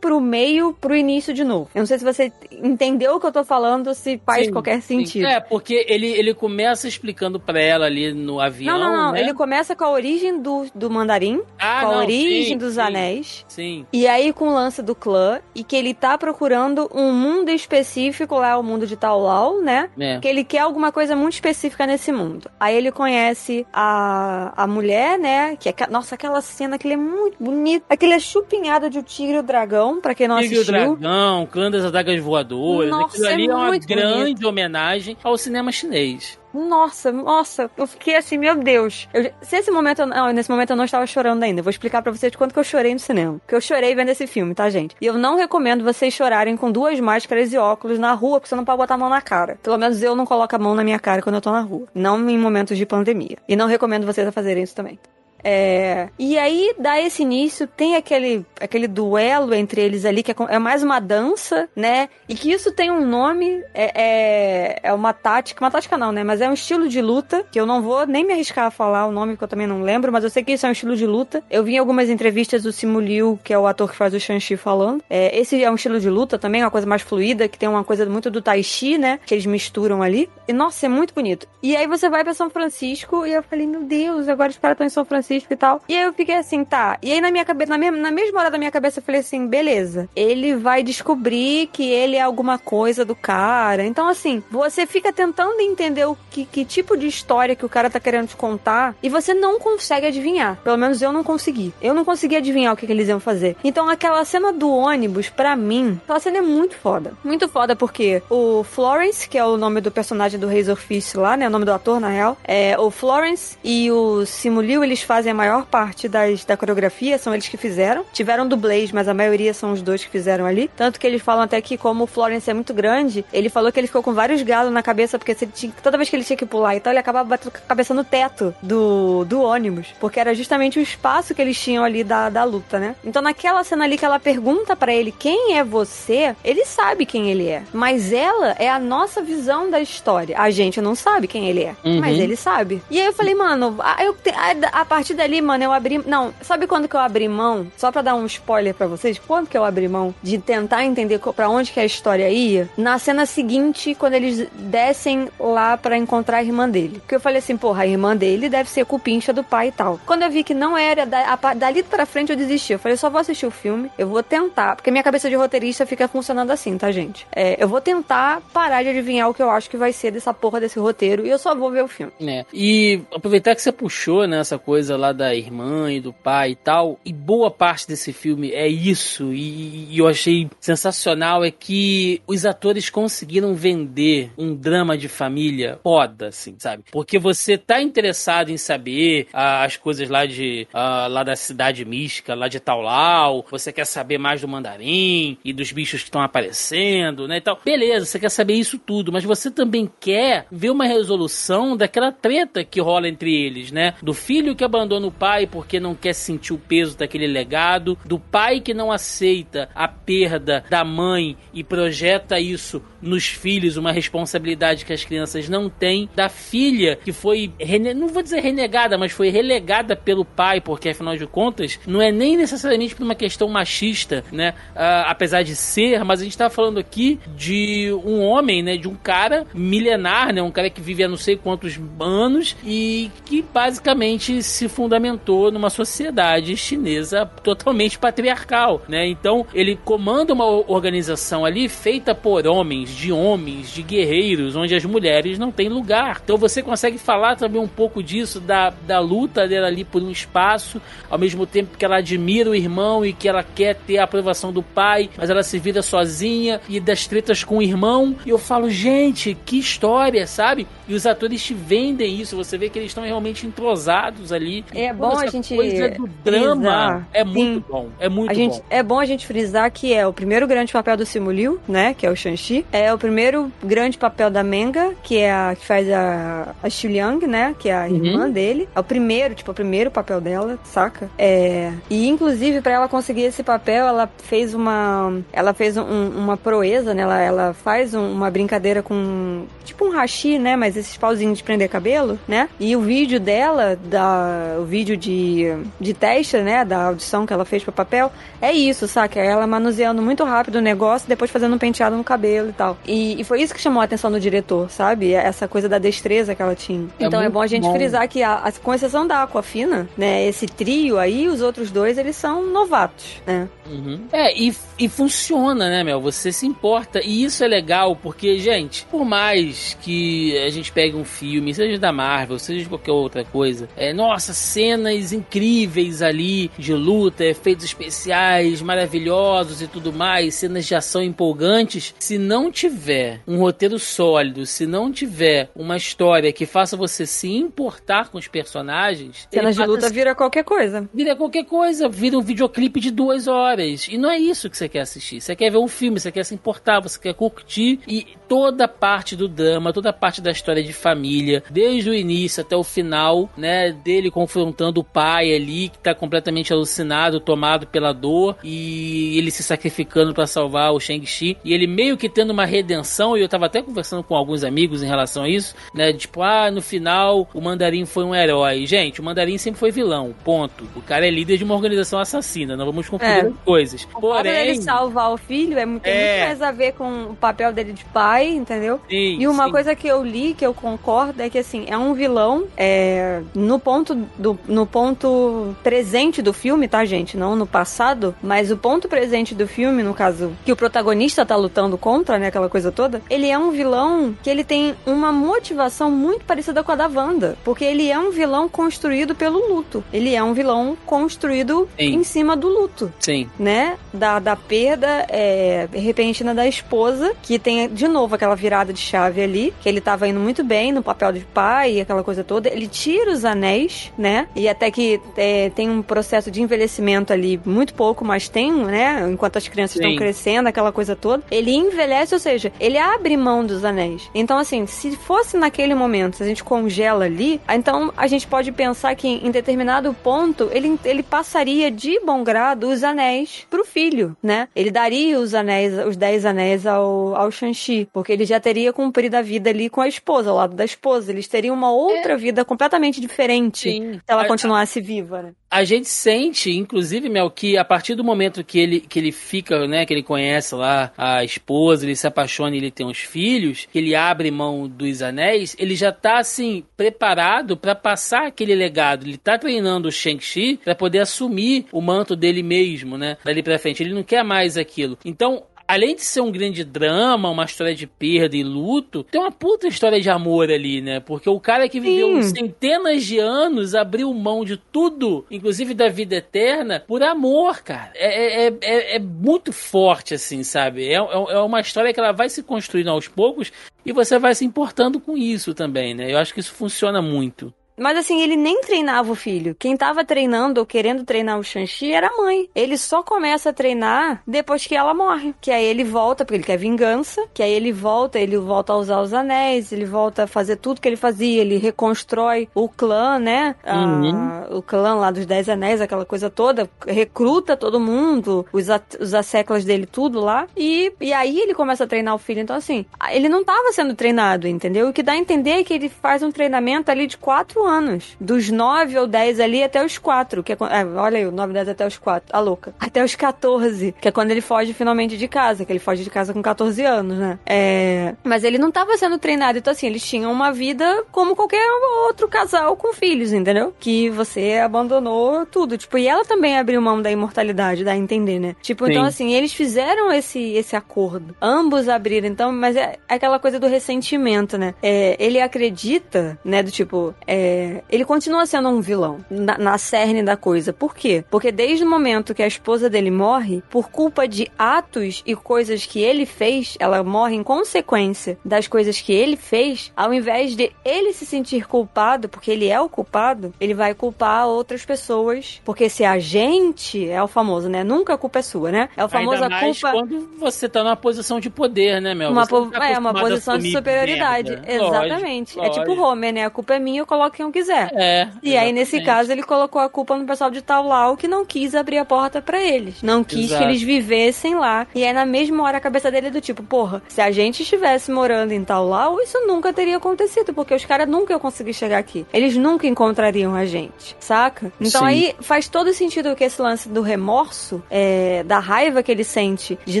pro meio pro início de novo. Eu não sei se você entendeu o que eu tô falando, se faz Sim, qualquer sim. sentido. É, porque ele, ele começa explicando pra ela ali no avião. Não, não, não. né? Ele começa com a origem do, do mandarim, Ah, com a não, origem sim, dos sim. anéis. Sim. E aí com o lance do clã, e que ele tá procurando um mundo específico, lá é o mundo de Taulau, né? É. Que ele quer alguma coisa muito específica nesse mundo. Aí ele conhece a, a mulher, né? Que é, nossa, aquela cena que ele é muito bonito. Aquele é chupinhado de o tigre e o dragão, pra quem não Tigre e o assistiu. Dragão, Clã das Adagas Voadoras. Nossa, Aquilo ali é é uma grande homenagem ao cinema chinês. Nossa, nossa, eu fiquei assim, meu Deus. Eu- se esse momento, eu- não, nesse momento eu não estava chorando ainda. Eu vou explicar pra vocês quanto que eu chorei no cinema. Porque eu chorei vendo esse filme, tá, gente? E eu não recomendo vocês chorarem com duas máscaras e óculos na rua, porque você não pode botar a mão na cara. Pelo menos eu não coloco a mão na minha cara quando eu tô na rua. Não em momentos de pandemia. E não recomendo vocês a fazerem isso também. É, e aí dá esse início, tem aquele, aquele duelo entre eles ali, que é, é mais uma dança, né? E que isso tem um nome, é, é, é uma tática, uma tática não, né? Mas é um estilo de luta, que eu não vou nem me arriscar a falar o nome, que eu também não lembro, mas eu sei que isso é um estilo de luta. Eu vi em algumas entrevistas do Simu Liu, que é o ator que faz o Shang-Chi, falando. É, esse é um estilo de luta também, uma coisa mais fluida, que tem uma coisa muito do Tai Chi, né? Que eles misturam ali. E, nossa, é muito bonito. E aí você vai pra São Francisco, e eu falei, meu Deus, agora os caras estão em São Francisco E tal. E aí eu fiquei assim, tá. E aí na minha cabeça, na mesma, na mesma hora da minha cabeça, eu falei assim, beleza. Ele vai descobrir que ele é alguma coisa do cara. Então, assim, você fica tentando entender o que, que tipo de história que o cara tá querendo te contar e você não consegue adivinhar. Pelo menos eu não consegui. Eu não consegui adivinhar o que, que eles iam fazer. Então, aquela cena do ônibus, pra mim, aquela cena é muito foda. Muito foda porque o Florence, que é o nome do personagem do Razorfish lá, né? O nome do ator, na real. É, o Florence e o Simu Liu, eles fazem a maior parte das, da coreografia, são eles que fizeram. Tiveram dublês, mas a maioria são os dois que fizeram ali. Tanto que eles falam até que, como o Florence é muito grande, ele falou que ele ficou com vários galos na cabeça, porque se tinha, toda vez que ele tinha que pular, então ele acabava batendo com a cabeça no teto do, do ônibus. Porque era justamente o espaço que eles tinham ali da, da luta, né? Então naquela cena ali que ela pergunta para ele quem é você, ele sabe quem ele é. Mas ela é a nossa visão da história. A gente não sabe quem ele é. Uhum. Mas ele sabe. E aí eu falei, mano, a, eu, a, a partir dali, mano, eu abri. Não, sabe quando que eu abri mão? Só pra dar um spoiler pra vocês, quando que eu abri mão de tentar entender para onde que a história ia? Na cena seguinte, quando eles descem lá para encontrar a irmã dele. Porque eu falei assim, porra, a irmã dele deve ser cupincha do pai e tal. Quando eu vi que não era, da, a, dali pra frente eu desisti. Eu falei, só vou assistir o filme, eu vou tentar. Porque minha cabeça de roteirista fica funcionando assim, tá, gente? É, eu vou tentar parar de adivinhar o que eu acho que vai ser dessa porra desse roteiro e eu só vou ver o filme. É. E aproveitar que você puxou, né, essa coisa lá da irmã e do pai e tal, e boa parte desse filme é isso, e, e eu achei sensacional é que os atores conseguiram vender um drama de família foda, assim, sabe? Porque você tá interessado em saber ah, as coisas lá de ah, lá da cidade mística, lá de Taulau, você quer saber mais do mandarim e dos bichos que estão aparecendo, né, tal. Beleza, você quer saber isso tudo, mas você também quer ver uma resolução daquela treta que rola entre eles, né? Do filho que abandona o pai porque não quer sentir o peso daquele legado, do pai que não aceita a perda da mãe e projeta isso nos filhos, uma responsabilidade que as crianças não têm, da filha que foi, não vou dizer renegada, mas foi relegada pelo pai, porque afinal de contas, não é nem necessariamente por uma questão machista, né? Uh, apesar de ser, mas a gente tá falando aqui de um homem, né? De um cara milenar, né? Um cara que vive há não sei quantos anos e que basicamente se fundamentou numa sociedade chinesa totalmente patriarcal, né? Então ele comanda uma organização ali feita por homens, de homens, de guerreiros, onde as mulheres não têm lugar. Então você consegue falar também um pouco disso, da, da luta dela ali por um espaço, ao mesmo tempo que ela admira o irmão e que ela quer ter a aprovação do pai, mas ela se vira sozinha e das tretas com o irmão. E eu falo, gente, que história, sabe? E os atores te vendem isso, você vê que eles estão realmente entrosados ali. É bom a gente coisa do drama frisar. é muito Sim. bom, é muito a gente, bom. É bom a gente frisar que é o primeiro grande papel do Simu Liu, né, que é o Shang-Chi, é o primeiro grande papel da Menga, que é a que faz a, a Xu Liang, né, que é a uhum. irmã dele. É o primeiro, tipo, o primeiro papel dela, saca? É, e inclusive para ela conseguir esse papel, ela fez uma ela fez um, uma proeza, né? Ela, ela faz um, uma brincadeira com tipo um hashi, né, mas esses pauzinhos de prender cabelo, né? E o vídeo dela, da, o vídeo de, de teste, né, da audição que ela fez para papel, é isso, saca? É ela manuseando muito rápido o negócio, depois fazendo um penteado no cabelo e tal. E, e foi isso que chamou a atenção do diretor, sabe? Essa coisa da destreza que ela tinha. É então é bom a gente bom. frisar que, a, a, com exceção da Aquafina, né, esse trio aí, os outros dois, eles são novatos, né? Uhum. É, e, e funciona, né, Mel? Você se importa. E isso é legal, porque, gente, por mais que a gente pegue um filme, seja da Marvel, seja de qualquer outra coisa, é, nossa, cenas incríveis ali de luta, efeitos especiais maravilhosos e tudo mais, cenas de ação empolgantes. Se não tiver um roteiro sólido, se não tiver uma história que faça você se importar com os personagens. Cenas de luta vira qualquer coisa. Vira qualquer coisa, vira um videoclipe de duas horas. E não é isso que você quer assistir. Você quer ver um filme, você quer se importar, você quer curtir. E toda parte do drama, toda parte da história de família, desde o início até o final, né? Dele confrontando o pai ali, que tá completamente alucinado, tomado pela dor, e ele se sacrificando para salvar o Shang-Chi. E ele meio que tendo uma redenção, e eu tava até conversando com alguns amigos em relação a isso, né? Tipo, ah, no final o Mandarim foi um herói. Gente, o Mandarim sempre foi vilão, ponto. O cara é líder de uma organização assassina, não vamos confundir é. As coisas. O fato dele Porém, salvar o filho é, tem É. muito mais a ver com o papel dele de pai, entendeu? sim, E uma sim. coisa que eu li, que eu concordo, é que assim, é um vilão é, no ponto do, no ponto presente do filme, tá, gente? Não no passado, mas o ponto presente do filme, no caso, que o protagonista tá lutando contra, né? Aquela coisa toda, ele é um vilão que ele tem uma motivação muito parecida com a da Wanda. Porque ele é um vilão construído pelo luto. Ele é um vilão construído Sim. em cima do luto Sim, né, da, da perda é, repentina da esposa, que tem de novo aquela virada de chave ali, que ele tava indo muito bem no papel de pai e aquela coisa toda. Ele tira os anéis, né, e até que é, tem um processo de envelhecimento ali, muito pouco, mas tem, né, enquanto as crianças estão crescendo, aquela coisa toda. Ele envelhece, ou seja, ele abre mão dos anéis. Então, assim, se fosse naquele momento, se a gente congela ali, então a gente pode pensar que em determinado ponto ele, ele passaria de bom grado os anéis pro filho, né? Ele daria os anéis, os dez anéis ao, ao Shang-Chi, porque ele já teria cumprido a vida ali com a esposa, ao lado da esposa. Eles teriam uma outra vida completamente diferente sim. se ela continuasse viva, né? A gente sente, inclusive, Mel, que a partir do momento que ele, que ele fica, né, que ele conhece lá a esposa, ele se apaixona e ele tem os filhos, ele abre mão dos anéis, ele já tá, assim, preparado pra passar aquele legado. Ele tá treinando o Shang-Chi pra poder assumir o manto dele mesmo, né, dali pra frente. Ele não quer mais aquilo. Então, Além de ser um grande drama, uma história de perda e luto, tem uma puta história de amor ali, né? Porque o cara que viveu Sim. centenas de anos abriu mão de tudo, inclusive da vida eterna, por amor, cara. É, é, é, é muito forte, assim, sabe? É, é é uma história que ela vai se construindo aos poucos e você vai se importando com isso também, né? Eu acho que isso funciona muito. Mas assim, ele nem treinava o filho. Quem tava treinando ou querendo treinar o Shang-Chi era a mãe. Ele só começa a treinar depois que ela morre. Que aí ele volta, porque ele quer vingança. Que aí ele volta, ele volta a usar os anéis, ele volta a fazer tudo que ele fazia. Ele reconstrói o clã, né? Ah, o clã lá dos Dez Anéis, aquela coisa toda. Recruta todo mundo, os, at- os asseclas dele, tudo lá. E, e aí ele começa a treinar o filho. Então, assim, ele não tava sendo treinado, entendeu? O que dá a entender é que ele faz um treinamento ali de quatro anos. Dos 9 ou 10 ali até os 4. Que é, é, olha aí, o 9, 10 até os 4. A louca. Até os 14. Que é quando ele foge finalmente de casa. Que ele foge de casa com 14 anos, né? É, mas ele não tava sendo treinado. Então, assim, eles tinham uma vida como qualquer outro casal com filhos, entendeu? Que você abandonou tudo. Tipo, e ela também abriu mão da imortalidade, dá a entender, né? Tipo, então, Sim. assim, eles fizeram esse, esse acordo. Ambos abriram, então, mas é aquela coisa do ressentimento, né? É, ele acredita, né, do tipo, é, ele continua sendo um vilão na, na cerne da coisa. Por quê? Porque desde o momento que a esposa dele morre, por culpa de atos e coisas que ele fez, ela morre em consequência das coisas que ele fez, ao invés de ele se sentir culpado, porque ele é o culpado, ele vai culpar outras pessoas. Porque se a gente é o famoso, né? Nunca a culpa é sua, né? É o famoso Ainda a culpa. quando você tá numa posição de poder, né, Mel? Uma, po- tá é, uma posição de superioridade. merda. Exatamente. Lógico, É tipo lógico. Homer, né? A culpa é minha, eu coloco quem eu quiser. É. E aí, nesse exatamente. caso, ele colocou a culpa no pessoal de Taulau que não quis abrir a porta pra eles. Não quis Exato. que eles vivessem lá. E aí, na mesma hora, a cabeça dele é do tipo, porra, se a gente estivesse morando em Taulau, isso nunca teria acontecido, porque os caras nunca iam conseguir chegar aqui. Eles nunca encontrariam a gente, saca? Então Sim. aí faz todo sentido que esse lance do remorso, é, da raiva que ele sente de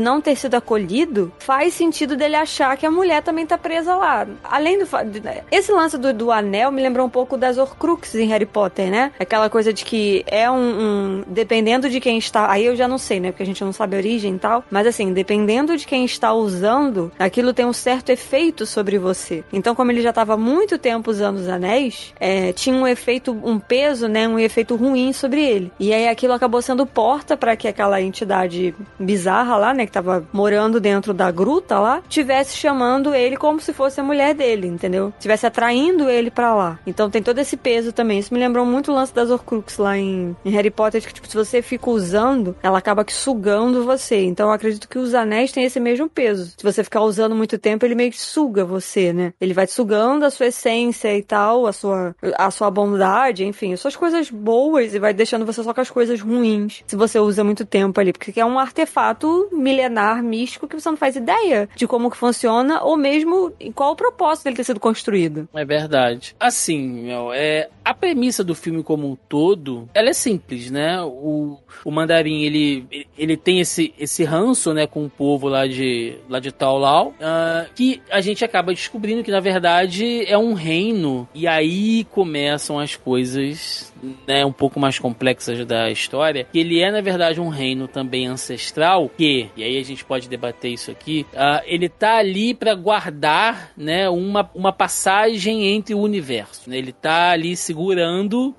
não ter sido acolhido, faz sentido dele achar que a mulher também tá presa lá. Além do. de- Esse lance do, do anel me lembrou um pouco das Horcruxes em Harry Potter, né? Aquela coisa de que é um, um- Dependendo de quem está. Aí eu já não sei, né? Porque a gente não sabe a origem e tal. Mas assim, dependendo de quem está usando, aquilo tem um certo efeito sobre você. Então, como ele já estava muito tempo usando os anéis, é, tinha um efeito, um peso, né? Um efeito ruim sobre ele. E aí aquilo acabou sendo porta para que aquela entidade bizarra lá, né? Que tava morando dentro da gruta lá, tivesse chamando ele como se fosse a mulher dele, entendeu? Tivesse atraindo ele pra lá. Então tem todo esse peso também. Isso me lembrou muito o lance das Horcrux lá em, em Harry Potter, que tipo, se você fica usando, ela acaba que sugando você. Então eu acredito que os anéis têm esse mesmo peso. Se você ficar usando muito tempo, ele meio que suga você, né? Ele vai te sugando a sua essência e tal, a sua, a sua bondade, enfim, as suas coisas boas e vai deixando você só com as coisas ruins. Se você usa muito tempo ali, porque é um artefato milenar, místico, que você não faz ideia de como que funciona ou mesmo em qual o propósito dele ter sido construído. É verdade. Assim, know, eh, a premissa do filme como um todo, ela é simples, né? O, o mandarim, ele, ele tem esse, esse ranço, né, com o povo lá de, lá de Taulau, uh, que a gente acaba descobrindo que, na verdade, é um reino, e aí começam as coisas né, um pouco mais complexas da história, ele é, na verdade, um reino também ancestral, que, e aí a gente pode debater isso aqui, uh, ele tá ali para guardar, né, uma, uma passagem entre o universo, né? ele tá ali segurando uh,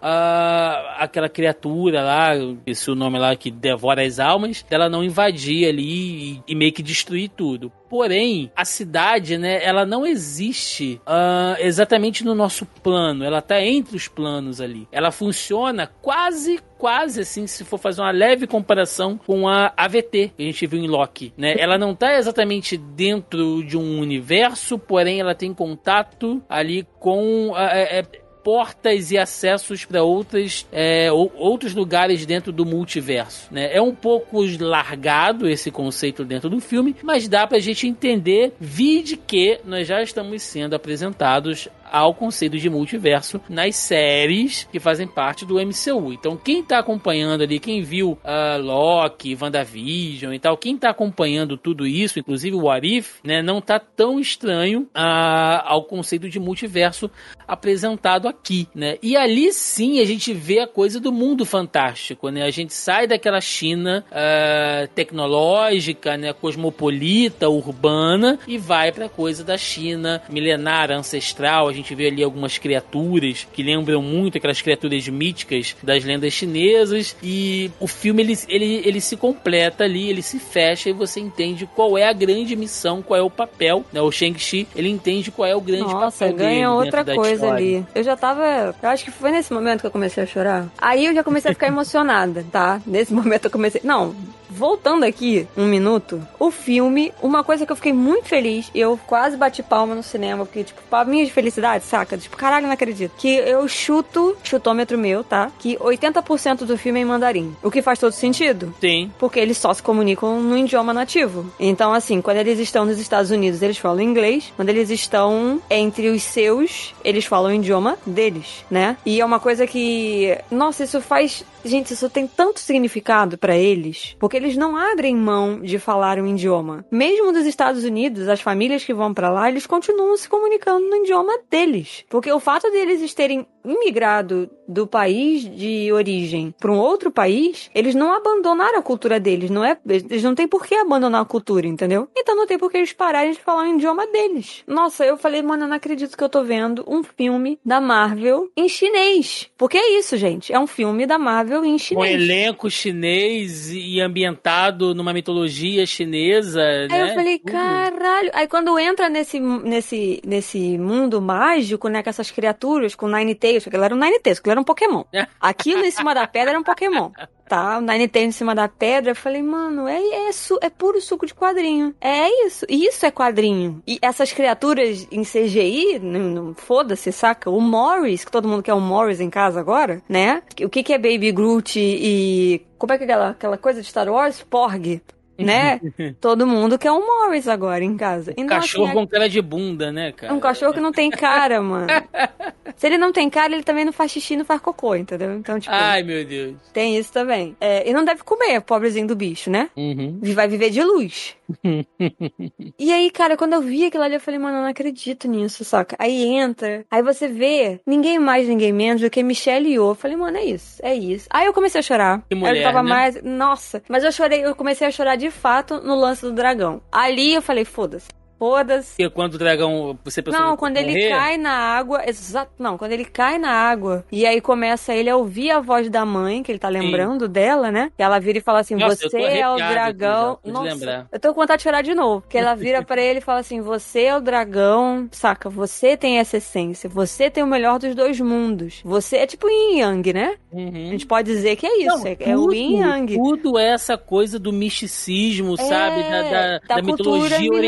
aquela criatura lá, esse é o nome lá que devora as almas, dela não invadir ali e, e meio que destruir tudo. Porém, a cidade, né, ela não existe uh, exatamente no nosso plano. Ela tá entre os planos ali. Ela funciona quase quase assim, se for fazer uma leve comparação com a AVT que a gente viu em Loki, né? Ela não tá exatamente dentro de um universo, porém ela tem contato ali com uh, é, portas e acessos para outras é, outros lugares dentro do multiverso. Né? É um pouco largado esse conceito dentro do filme, mas dá para a gente entender, vide que nós já estamos sendo apresentados ao conceito de multiverso nas séries que fazem parte do MCU. Então, quem tá acompanhando ali, quem viu uh, Loki, WandaVision e tal, quem tá acompanhando tudo isso, inclusive o Arif, né, não tá tão estranho uh, ao conceito de multiverso apresentado aqui, né? E ali sim a gente vê a coisa do mundo fantástico, né? A gente sai daquela China uh, tecnológica, né, cosmopolita, urbana e vai para coisa da China milenar, ancestral. A gente vê ali algumas criaturas que lembram muito aquelas criaturas míticas das lendas chinesas e o filme ele, ele, ele se completa ali, ele se fecha e você entende qual é a grande missão, qual é o papel, né? O Shang-Chi, ele entende qual é o grande Nossa, papel ganha dele outra coisa ali. Eu já tava, eu acho que foi nesse momento que eu comecei a chorar. Aí eu já comecei a ficar emocionada, tá? Nesse momento eu comecei, não, voltando aqui um minuto, o filme, uma coisa que eu fiquei muito feliz, eu quase bati palma no cinema, porque, tipo, palminha de felicidade, saca? Tipo, caralho, não acredito. Que eu chuto, chutômetro meu, tá? Que 80% do filme é em mandarim. O que faz todo sentido. Sim. Porque eles só se comunicam no idioma nativo. Então, assim, quando eles estão nos Estados Unidos, eles falam inglês. Quando eles estão entre os seus, eles falam o idioma deles, né? E é uma coisa que. Nossa, isso faz. Gente, isso tem tanto significado para eles. Porque eles não abrem mão de falar um idioma. Mesmo dos Estados Unidos, as famílias que vão para lá, eles continuam se comunicando no idioma deles. Porque o fato deles terem imigrado do país de origem para um outro país, eles não abandonaram a cultura deles, não é? Eles não têm por que abandonar a cultura, entendeu? Então não tem por que eles pararem de falar o idioma deles. Nossa, eu falei, mano, eu não acredito que eu tô vendo um filme da Marvel em chinês. Porque é isso, gente. É um filme da Marvel em chinês. Com elenco chinês e ambientado numa mitologia chinesa, Aí né? eu falei, Tudo. caralho. Aí quando entra nesse, nesse, nesse mundo mágico, né, com essas criaturas, com Nine Tails, aquilo era um Nine Tails, aquilo era um Pokémon. Aquilo em cima da pedra era um Pokémon. Tá, o Nine Tails em cima da pedra, eu falei, mano, é, é, su- é puro suco de quadrinho. É isso. Isso é quadrinho. E essas criaturas em CGI, não, não- foda-se, saca? O Morris, que todo mundo quer um Morris em casa agora, né? O que, que é Baby Groot e. Como é que é aquela, aquela coisa de Star Wars? Porg. Né? Todo mundo quer um Morris agora em casa. Então, Cachorro assim, com cara de bunda, né, cara? é um cachorro que não tem cara, mano. Se ele não tem cara, ele também não faz xixi, não faz cocô, entendeu? Então, tipo, Ai, meu Deus. tem isso também. É, e não deve comer, pobrezinho do bicho, né? Uhum. Vai viver de luz. e aí, cara, quando eu vi aquilo ali, eu falei, mano, eu não acredito nisso, saca? Aí entra, aí você vê ninguém mais, ninguém menos do que Michelle Yeoh. Eu falei, mano, é isso, é isso. Aí eu comecei a chorar. Que mulher, eu tava né? mais. Nossa, mas eu chorei, eu comecei a chorar de fato no lance do dragão. Ali eu falei, foda-se. Foda-se. Porque quando o dragão, você pensou Não, que quando ele morrer, cai na água. Exato. Não, quando ele cai na água. E aí começa ele a ouvir a voz da mãe, que ele tá lembrando dela, né? E ela vira e fala assim: Nossa, Você é o dragão. de Nossa, lembrar. eu tô com vontade de chorar de novo. Porque ela vira pra ele e fala assim: Você é o dragão, saca? Você tem essa essência. Você tem o melhor dos dois mundos. Você é tipo yin e yang, né? Uhum. A gente pode dizer que é isso. Não, é, é o yin e yang. Tudo é essa coisa do misticismo, É, sabe? Da, da, da da mitologia cultura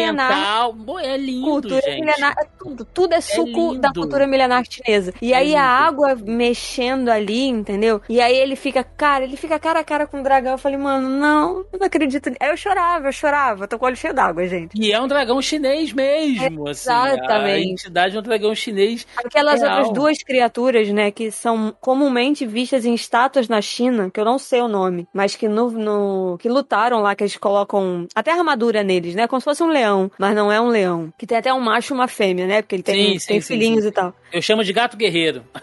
Pô, é lindo, cultura gente. milenar, é tudo, tudo é suco lindo. da cultura milenar chinesa. E aí lindo. a água mexendo ali, entendeu? E aí ele fica, cara, ele fica cara a cara com o dragão. Eu falei, mano, não, eu não acredito. Aí eu chorava, eu chorava, tô com o olho cheio d'água, gente. E é um dragão chinês mesmo, assim. A Exatamente. entidade é um dragão chinês. Aquelas Real. outras duas criaturas, né, que são comumente vistas em estátuas na China, que eu não sei o nome, mas que no, no- que lutaram lá, que eles colocam até armadura neles, né, como se fosse um leão, mas não é um leão. Que tem até um macho e uma fêmea, né, porque ele tem, Sim, sim, tem sim, filhinhos e tal. Eu chamo de gato guerreiro.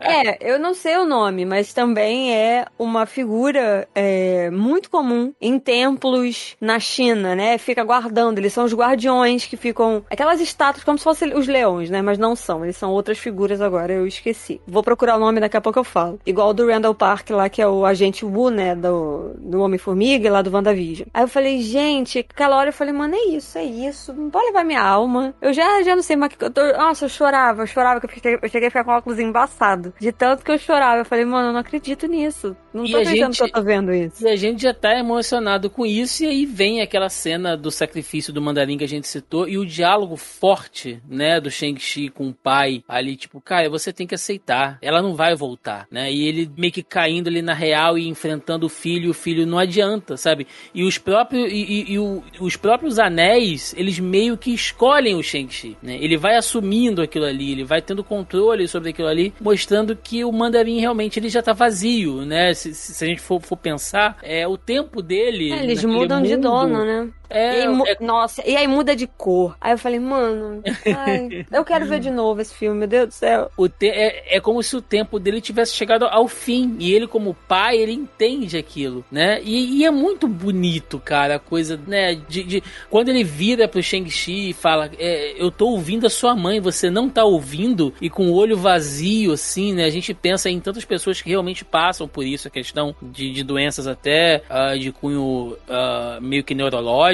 É, eu não sei o nome, mas também é uma figura é, muito comum em templos na China, né? Fica guardando, eles são os guardiões que ficam. Aquelas estátuas como se fossem os leões, né? Mas não são, eles são outras figuras agora, eu esqueci. Vou procurar o nome, daqui a pouco eu falo. Igual o do Randall Park lá, que é o agente Wu, né? Do, do Homem-Formiga lá do WandaVision. Aí eu falei, gente, aquela hora eu falei, mano, é isso, é isso, não pode levar minha alma. Eu já, já não sei mais que eu tô. Nossa, eu chorava, eu chorava, que eu cheguei, eu cheguei a ficar com óculos embaçado. De tanto que eu chorava. Eu falei, mano, eu não acredito nisso. Não E tô acreditando gente- que eu tô vendo isso. E a gente já tá emocionado com isso, e aí vem aquela cena do sacrifício do mandarim que a gente citou, e o diálogo forte, né, do Shang-Chi com o pai, ali, tipo, cara, você tem que aceitar, ela não vai voltar, né, e ele meio que caindo ali na real e enfrentando o filho, o filho não adianta, sabe, e os próprios, e, e- e o- os próprios anéis, eles meio que escolhem o Shang-Chi, né, ele vai assumindo aquilo ali, ele vai tendo controle sobre aquilo ali, mostrando que o mandarim realmente ele já tá vazio, né, se, se- a gente for, for pensar, é o tempo dele... É, eles mudam de mundo, dono, né? É, E aí é- Nossa, e aí muda de cor. Aí eu falei, mano, ai, eu quero ver de novo esse filme, meu Deus do céu. o te- é, é como se o tempo dele tivesse chegado ao fim. E ele, como pai, ele entende aquilo, né? E, e é muito bonito, cara, a coisa, né? De, de- quando ele vira pro Shang-Chi e fala: é, Eu tô ouvindo a sua mãe, você não tá ouvindo? E com o olho vazio, assim, né? A gente pensa em tantas pessoas que realmente passam por isso, a questão de, de doenças até ah, de cunho ah, meio que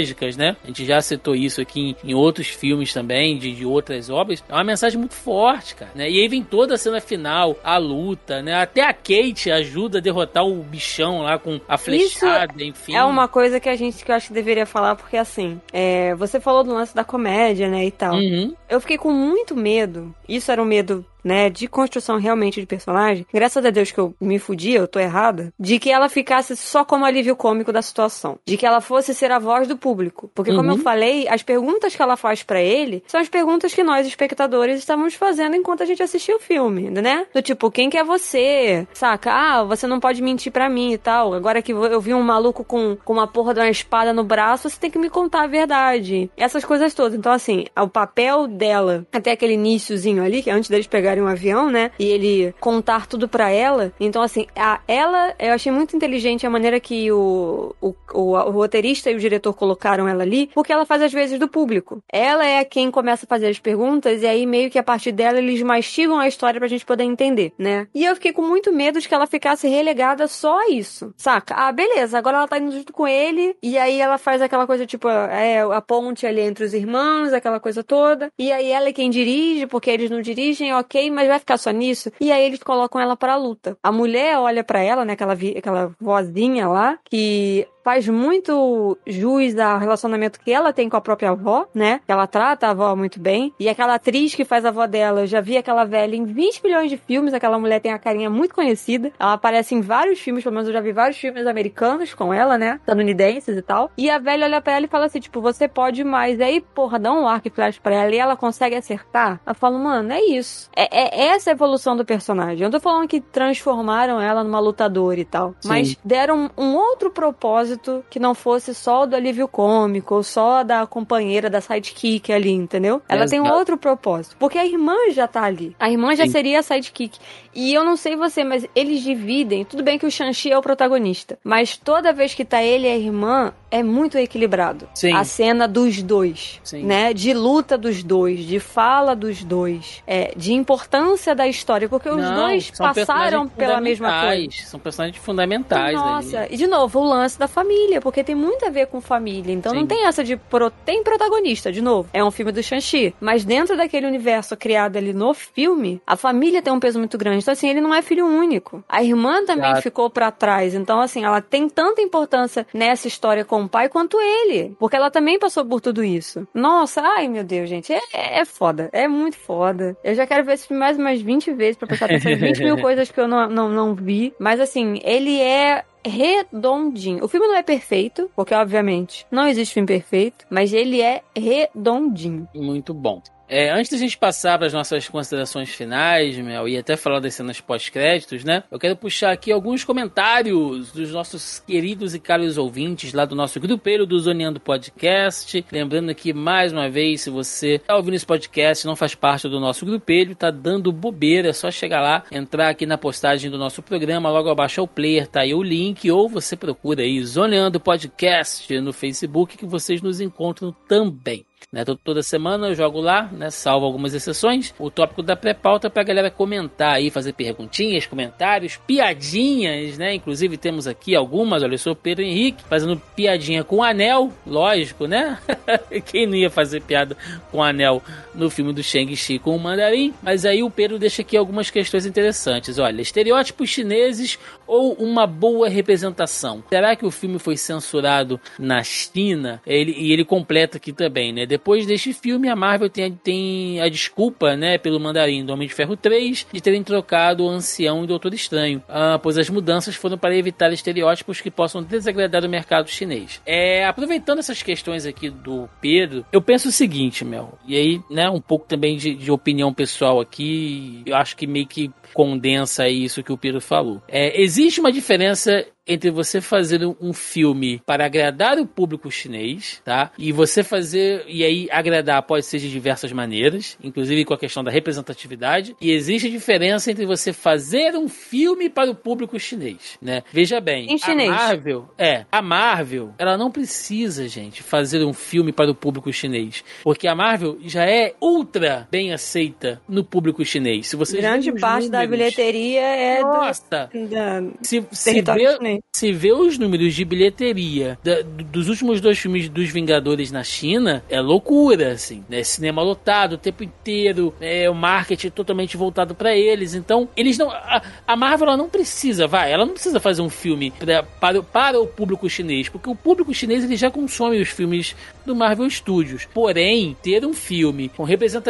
neurológicas, né? A gente já citou isso aqui em, em outros filmes também, de, de outras obras. É uma mensagem muito forte, cara. Né? E aí vem toda a cena final, a luta, né? Até a Kate ajuda a derrotar o bichão lá com a flechada, enfim. É uma coisa que a gente que eu acho que deveria falar, porque assim, é, você falou do lance da comédia, né, e tal. Uhum. Eu fiquei com muito medo. Isso era um medo, né, de construção realmente de personagem. Graças a Deus que eu me fudi, eu tô errada. De que ela ficasse só como alívio cômico da situação. De que ela fosse ser a voz do público. Porque, como Uhum. eu falei, as perguntas que ela faz pra ele são as perguntas que nós, espectadores, estamos fazendo enquanto a gente assistia o filme, né? Do tipo, quem que é você? Saca? Ah, você não pode mentir pra mim e tal. Agora que eu vi um maluco com, com uma porra de uma espada no braço, você tem que me contar a verdade. Essas coisas todas. Então, assim, o papel dela, até aquele iníciozinho ali, que é antes deles pegarem um avião, né? E ele contar tudo pra ela. Então, assim, a, ela, eu achei muito inteligente a maneira que o, o, o, o roteirista e o diretor colocaram ela ali, porque ela faz as vezes do público. Ela é quem começa a fazer as perguntas, e aí meio que a partir dela eles mastigam a história pra gente poder entender, né? E eu fiquei com muito medo de que ela ficasse relegada só a isso, saca? Ah, beleza, agora ela tá indo junto com ele, e aí ela faz aquela coisa tipo, é, a ponte ali entre os irmãos, aquela coisa toda, e aí ela é quem dirige, porque eles não dirigem, ok, mas vai ficar só nisso? E aí eles colocam ela pra luta. A mulher olha pra ela, né, aquela, vi- aquela vozinha lá, que faz muito jus ao relacionamento que ela tem com a própria avó, né? Ela trata a avó muito bem. E aquela atriz que faz a avó dela, eu já vi aquela velha em 20 milhões de filmes. Aquela mulher tem a carinha muito conhecida. Ela aparece em vários filmes, pelo menos eu já vi vários filmes americanos com ela, né? Estadunidenses e tal. E a velha olha pra ela e fala assim, tipo, você pode mais. E aí, porra, dá um arco e flash pra ela e ela consegue acertar. Eu falo, mano, é isso. É, é essa a evolução do personagem. Eu não tô falando que transformaram ela numa lutadora e tal. Sim. Mas deram um outro propósito que não fosse só o do alívio cômico, ou só da companheira, da sidekick ali, entendeu? Ela tem um outro propósito. Porque a irmã já tá ali. A irmã já Sim. seria a sidekick. E eu não sei você, mas eles dividem. Tudo bem que o Shang-Chi é o protagonista. Mas toda vez que tá ele e a irmã, é muito equilibrado. Sim. A cena dos dois. Sim. Né? De luta dos dois, de fala dos dois. É, de importância da história. Porque os Não, dois passaram pela mesma coisa. São personagens fundamentais Nossa, ali. e de novo, o lance da família. Família, porque tem muito a ver com família. Então Sim. não tem essa de. Pro... Tem protagonista, de novo. É um filme do Shang-Chi. Mas dentro daquele universo criado ali no filme, a família tem um peso muito grande. Então, assim, ele não é filho único. A irmã também Exato. ficou pra trás. Então, assim, ela tem tanta importância nessa história com o pai quanto ele. Porque ela também passou por tudo isso. Nossa, ai meu Deus, gente. É, é foda. É muito foda. Eu já quero ver esse filme mais umas 20 vezes pra prestar atenção em 20 mil coisas que eu não, não, não vi. Mas, assim, ele é redondinho. O filme não é perfeito, porque obviamente não existe filme perfeito, mas ele é redondinho. Muito bom. É, antes da gente passar para as nossas considerações finais, Mel, e até falar das cenas pós-créditos, né? Eu quero puxar aqui alguns comentários dos nossos queridos e caros ouvintes lá do nosso grupeiro do Zoneando Podcast. Lembrando aqui, mais uma vez, se você tá ouvindo esse podcast não faz parte do nosso grupeiro, tá dando bobeira, é só chegar lá, entrar aqui na postagem do nosso programa, logo abaixo ao player, tá aí o link, ou você procura aí Zoneando Podcast no Facebook, que vocês nos encontram também. Né, to- toda semana eu jogo lá, né, salvo algumas exceções, o tópico da pré-pauta pra galera comentar aí, fazer perguntinhas, comentários, piadinhas, né? Inclusive temos aqui algumas, olha, eu sou o Pedro Henrique, fazendo piadinha com o anel, lógico, né? Quem não ia fazer piada com o anel no filme do Shang-Chi com o mandarim? Mas aí o Pedro deixa aqui algumas questões interessantes. Olha, estereótipos chineses ou uma boa representação? Será que o filme foi censurado na China? Ele, e ele completa aqui também, né? Depois deste filme, a Marvel tem, tem a desculpa, né, pelo mandarim do Homem de Ferro 3 de terem trocado o Ancião e Doutor Estranho, ah, pois as mudanças foram para evitar estereótipos que possam desagradar o mercado chinês. É, aproveitando essas questões aqui do Pedro, eu penso o seguinte, Mel, e aí, né, um pouco também de, de opinião pessoal aqui, eu acho que meio que condensa isso que o Pedro falou. É, existe uma diferença entre você fazer um filme para agradar o público chinês, tá? E você fazer e aí agradar pode ser de diversas maneiras, inclusive com a questão da representatividade. E existe diferença entre você fazer um filme para o público chinês, né? Veja bem, Em chinês. a Marvel, é, a Marvel, ela não precisa, gente, fazer um filme para o público chinês, porque a Marvel já é ultra bem aceita no público chinês. Se você Grande parte da bilheteria é do, nossa, da se, se território vê, chinês. Se vê os números de bilheteria da- do- dos últimos dois filmes dos Vingadores na China, é loucura, assim, né? Cinema lotado o tempo inteiro, é, o marketing totalmente voltado pra eles. Então, eles não. A, a Marvel ela não precisa, vai, ela não precisa fazer um filme pra- para, para o público chinês, porque o público chinês ele já consome os filmes do Marvel Studios. Porém, ter um filme com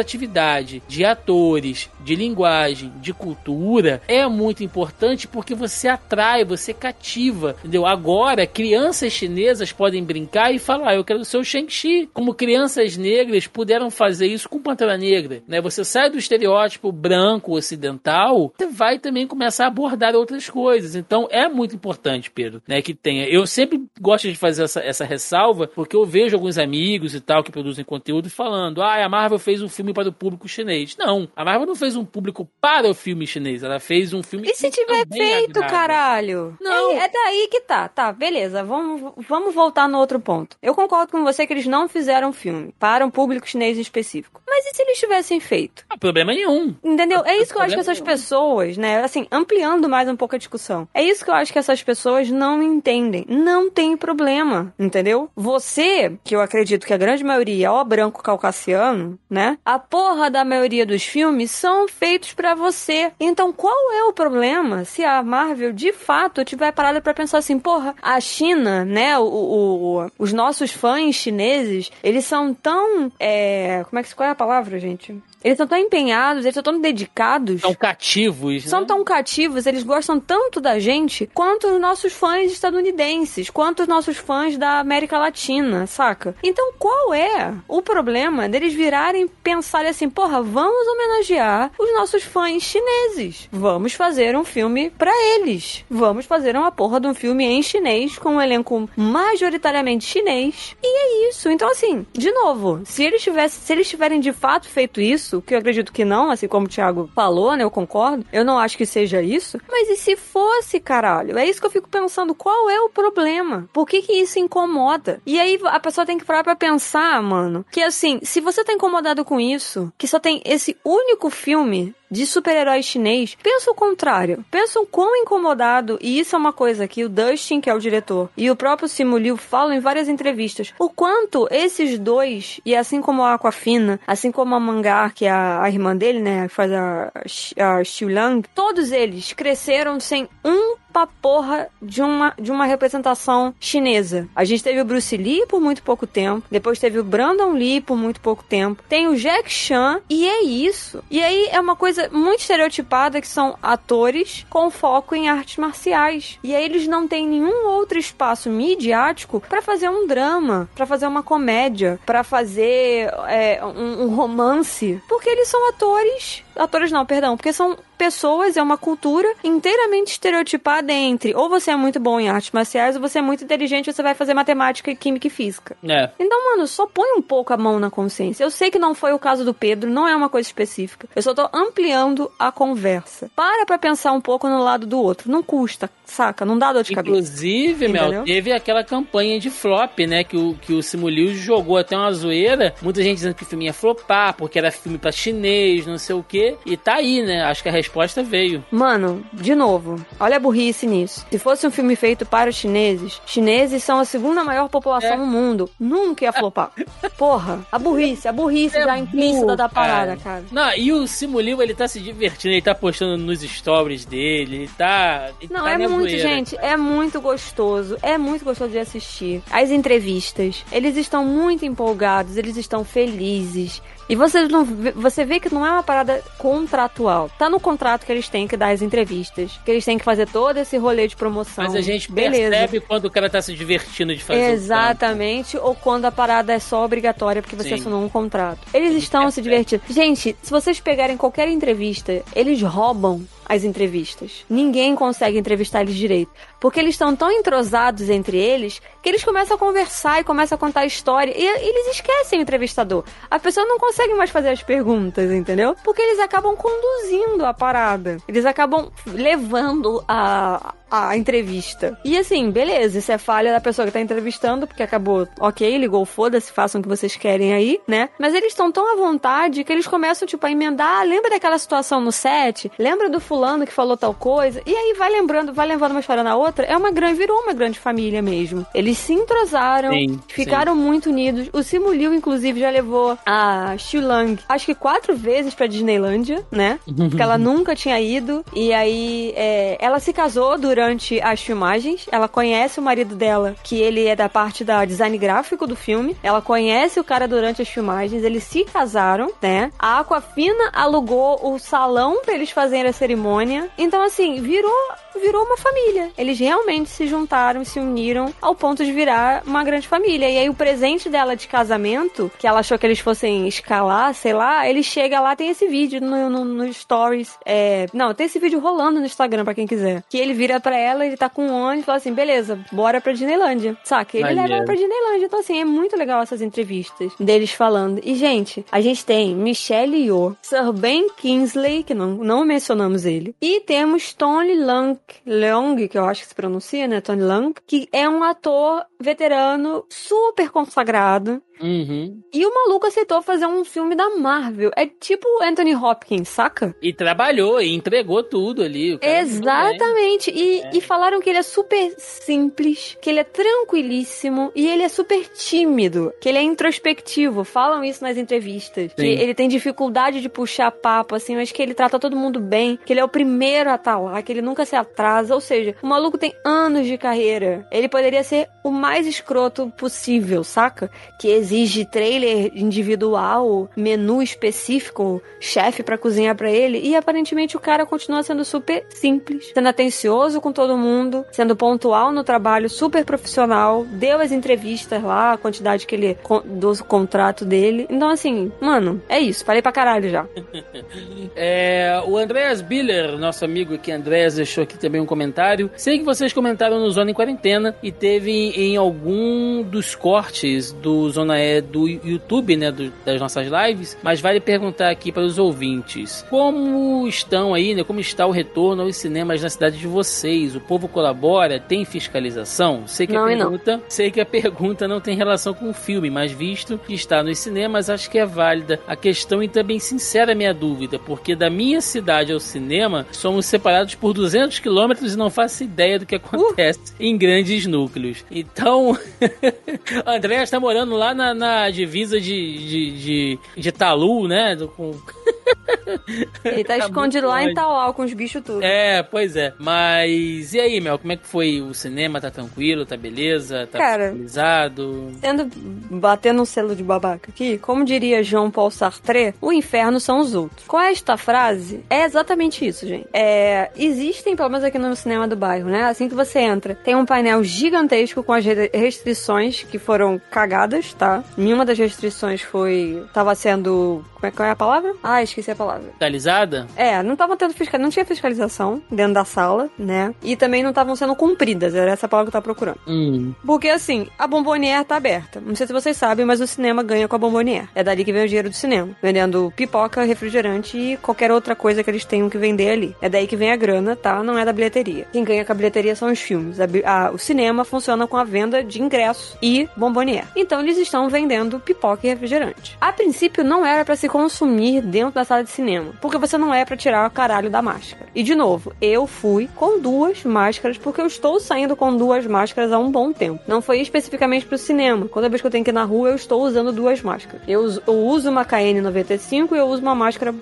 representatividade de atores, de linguagem, de cultura é muito importante porque você atrai, você cativa, entendeu? Agora, crianças chinesas podem brincar e falar, "Ah, eu quero ser o Shang-Chi. Como crianças negras puderam fazer isso com Pantera Negra, né? Você sai do estereótipo branco ocidental, você vai também começar a abordar outras coisas. Então, é muito importante, Pedro, né, que tenha. Eu sempre gosto de fazer essa, essa ressalva porque eu vejo alguns amigos e tal que produzem conteúdo falando, ah, a Marvel fez um filme para o público chinês. Não, a Marvel não fez um público para o filme chinês, ela fez um filme E se tiver também feito, caralho? Não. É, é daí que tá. Tá, beleza. Vamos, vamos voltar no outro ponto. Eu concordo com você que eles não fizeram filme para um público chinês em específico. Mas e se eles tivessem feito? Não há problema nenhum. Entendeu? É isso que eu acho que essas Problema pessoas, né? Assim, ampliando mais um pouco a discussão. É isso que eu acho que essas pessoas não entendem. Não tem problema, entendeu? Você, que eu acredito que a grande maioria é ó branco caucasiano, né? A porra da maioria dos filmes são feitos pra você. Então, qual é o problema se a Marvel de fato tiver parada pra pensar assim, porra, a China, né? O- o- os nossos fãs chineses, eles são tão. É, como é que qual é a palavra, gente? Eles são tão empenhados, eles são tão dedicados. São cativos, São né? tão cativos, eles gostam tanto da gente quanto os nossos fãs estadunidenses, quanto os nossos fãs da América Latina, saca? Então qual é o problema deles virarem pensarem assim, porra, vamos homenagear os nossos fãs chineses. Vamos fazer um filme pra eles. Vamos fazer uma porra de um filme em chinês com um elenco majoritariamente chinês. E é isso. Então assim, de novo, se eles tivessem, se eles tiverem de fato feito isso, que eu acredito que não, assim como o Thiago falou, né? Eu concordo. Eu não acho que seja isso. Mas e se fosse, caralho? É isso que eu fico pensando. Qual é o problema? Por que que isso incomoda? E aí a pessoa tem que parar pra pensar, mano, que assim, se você tá incomodado com isso, que só tem esse único filme de super-herói chinês, pensa o contrário. Pensa o quão incomodado, e isso é uma coisa que o Dustin, que é o diretor, e o próprio Simu Liu falam em várias entrevistas, o quanto esses dois, e assim como a Aquafina, assim como a Mangar, que é a, irmã dele, né, que faz a, a Xiu Lang, todos eles cresceram sem um pra porra de uma, de uma representação chinesa. A gente teve o Bruce Lee por muito pouco tempo, depois teve o Brandon Lee por muito pouco tempo, tem o Jack Chan, e é isso. E aí é uma coisa muito estereotipada que são atores com foco em artes marciais. E aí eles não têm nenhum outro espaço midiático para fazer um drama, para fazer uma comédia, para fazer é, um, um romance, porque eles são atores atores não, perdão, porque são pessoas, é uma cultura inteiramente estereotipada entre ou você é muito bom em artes marciais ou você é muito inteligente, você vai fazer matemática, química e física. É. Então, mano, só põe um pouco a mão na consciência. Eu sei que não foi o caso do Pedro, não é uma coisa específica. Eu só tô ampliando a conversa. Para pra pensar um pouco no lado do outro. Não custa, saca? Não dá dor de cabeça. Inclusive, Mel, teve aquela campanha de flop, né? Que o, que o Simuliu jogou até uma zoeira. Muita gente dizendo que o filme ia flopar, porque era filme pra chinês, não sei o quê. E tá aí, né? Acho que a resposta veio. Mano, de novo, olha a burrice nisso. Se fosse um filme feito para os chineses, chineses são a segunda maior população É. no mundo. Nunca ia flopar. Porra, a burrice, a burrice já implícita burro, da parada, É cara. Não, e o Simuliu, ele tá se divertindo, ele tá postando nos stories dele, ele tá. ele Não, tá é muito, nevoeiro. gente, é muito gostoso. É muito gostoso de assistir. As entrevistas, eles estão muito empolgados, eles estão felizes. E você, não, vê- você vê que não é uma parada contratual. Tá no contrato que eles têm que dar as entrevistas, que eles têm que fazer todo esse rolê de promoção. Mas a gente Beleza. percebe quando o cara tá se divertindo de fazer. Exatamente, ou quando a parada é só obrigatória porque você Sim. assinou um contrato. Eles estão se divertindo. Gente, se vocês pegarem qualquer entrevista, eles roubam as entrevistas. Ninguém consegue entrevistar eles direito. Porque eles estão tão entrosados entre eles que eles começam a conversar e começam a contar a história. E eles esquecem o entrevistador. A pessoa não consegue mais fazer as perguntas, entendeu? Porque eles acabam conduzindo a parada. Eles acabam levando a, a entrevista. E assim, beleza, isso é falha da pessoa que tá entrevistando, porque acabou, ok, ligou, foda-se, façam o que vocês querem aí, né? Mas eles estão tão à vontade que eles começam, tipo, a emendar. "Ah, lembra daquela situação no set? Lembra do fulano que falou tal coisa? E aí vai lembrando, vai levando uma história na outra. É uma grande, virou uma grande família mesmo. Eles se entrosaram, Sim, ficaram muito unidos. O Simu Liu, inclusive, já levou a Xiu Lang, acho que quatro vezes pra Disneylândia, né? Porque ela nunca tinha ido. E aí, é, ela se casou durante as filmagens. Ela conhece o marido dela, que ele é da parte da design gráfico do filme. Ela conhece o cara durante as filmagens. Eles se casaram, né? A Aquafina alugou o salão pra eles fazerem a cerimônia. Então, assim, virou, virou uma família. Eles realmente se juntaram e se uniram ao ponto de virar uma grande família. E aí, o presente dela de casamento, que ela achou que eles fossem escalar, sei lá, ele chega lá, tem esse vídeo no, no, no Stories. É, não, tem esse vídeo rolando no Instagram pra quem quiser. Que ele vira pra ela, ele tá com um ônibus e fala assim: beleza, bora pra Disneylândia. Saca? Ele leva ela pra Disneylândia. Então, assim, é muito legal essas entrevistas deles falando. E, gente, a gente tem Michelle Yeoh, Sir Ben Kingsley, que não, não mencionamos ele. E temos Tony Leung, que eu acho que se pronuncia, né? Tony Leung, que é um ator veterano super consagrado. Uhum. E o maluco aceitou fazer um filme da Marvel. É tipo Anthony Hopkins, saca? E trabalhou, e entregou tudo ali. bem. Exatamente. E, e falaram que ele é super simples, que ele é tranquilíssimo e ele é super tímido, que ele é introspectivo. Falam isso nas entrevistas. Que Sim. ele tem dificuldade de puxar papo, assim, mas que ele trata todo mundo bem, que ele é o primeiro a estar lá, que ele nunca se atrasa. Ou seja, o maluco tem anos de carreira. Ele poderia ser o mais escroto possível, saca? Que exige trailer individual, menu específico, chefe pra cozinhar pra ele. E aparentemente o cara continua sendo super simples, sendo atencioso com todo mundo, sendo pontual no trabalho, super profissional. Deu as entrevistas lá, a quantidade que ele do contrato dele. Então, assim, mano, é isso. Falei pra caralho já. É, o Andreas Biller, nosso amigo aqui, Andreas, deixou aqui também um comentário. Sei que vocês comentaram no Zona em Quarentena e teve em algum dos cortes do Zona tema é do YouTube, né, do, das nossas lives, mas vale perguntar aqui para os ouvintes. Como estão aí, né, como está o retorno aos cinemas na cidade de vocês? O povo colabora? Tem fiscalização? Sei que Não a pergunta, sei que a pergunta não tem relação com o filme, mas visto que está nos cinemas, acho que é válida a questão e também sincera a minha dúvida, porque da minha cidade ao cinema somos separados por 200 quilômetros e não faço ideia do que acontece em grandes núcleos. Então, André está morando lá na, na divisa de, de, de, de Talu, né? Do- com- Ele tá Tá escondido lá em. Tauau com os bichos tudo. É, pois é. Mas e aí, Mel, como é que foi o cinema? Tá tranquilo? Tá beleza? Tá Cara, finalizado? Tendo, batendo um selo de babaca aqui, como diria João Paul Sartre, o inferno são os outros. Com esta frase, é exatamente isso, gente. É, existem, pelo menos aqui no cinema do bairro, né? Assim que você entra, tem um painel gigantesco com as re- restrições que foram cagadas, tá? Nenhuma das restrições foi. tava sendo. Como é, qual é a palavra? Ah, esqueci a palavra. Finalizada? É, não tava tendo fiscal... não tinha fiscalização dentro da sala, né? E também não estavam sendo cumpridas, era essa palavra que eu tava procurando. Hum. Porque assim, a Bombonier tá aberta. Não sei se vocês sabem, mas o cinema ganha com a Bombonier. É dali que vem o dinheiro do cinema. Vendendo pipoca, refrigerante e qualquer outra coisa que eles tenham que vender ali. É daí que vem a grana, tá? Não é da bilheteria. Quem ganha com a bilheteria são os filmes. A a- o cinema funciona com a venda de ingressos e Bombonier. Então eles estão vendendo pipoca e refrigerante. A princípio não era pra se consumir dentro da sala de cinema. Porque você não é pra tirar o caralho da máscara. E de novo, eu fui com duas máscaras porque eu estou saindo com duas máscaras há um bom tempo. Não foi especificamente pro cinema. Toda vez que eu tenho que ir na rua, eu estou usando duas máscaras. Eu, eu uso uma KN95 e eu uso uma máscara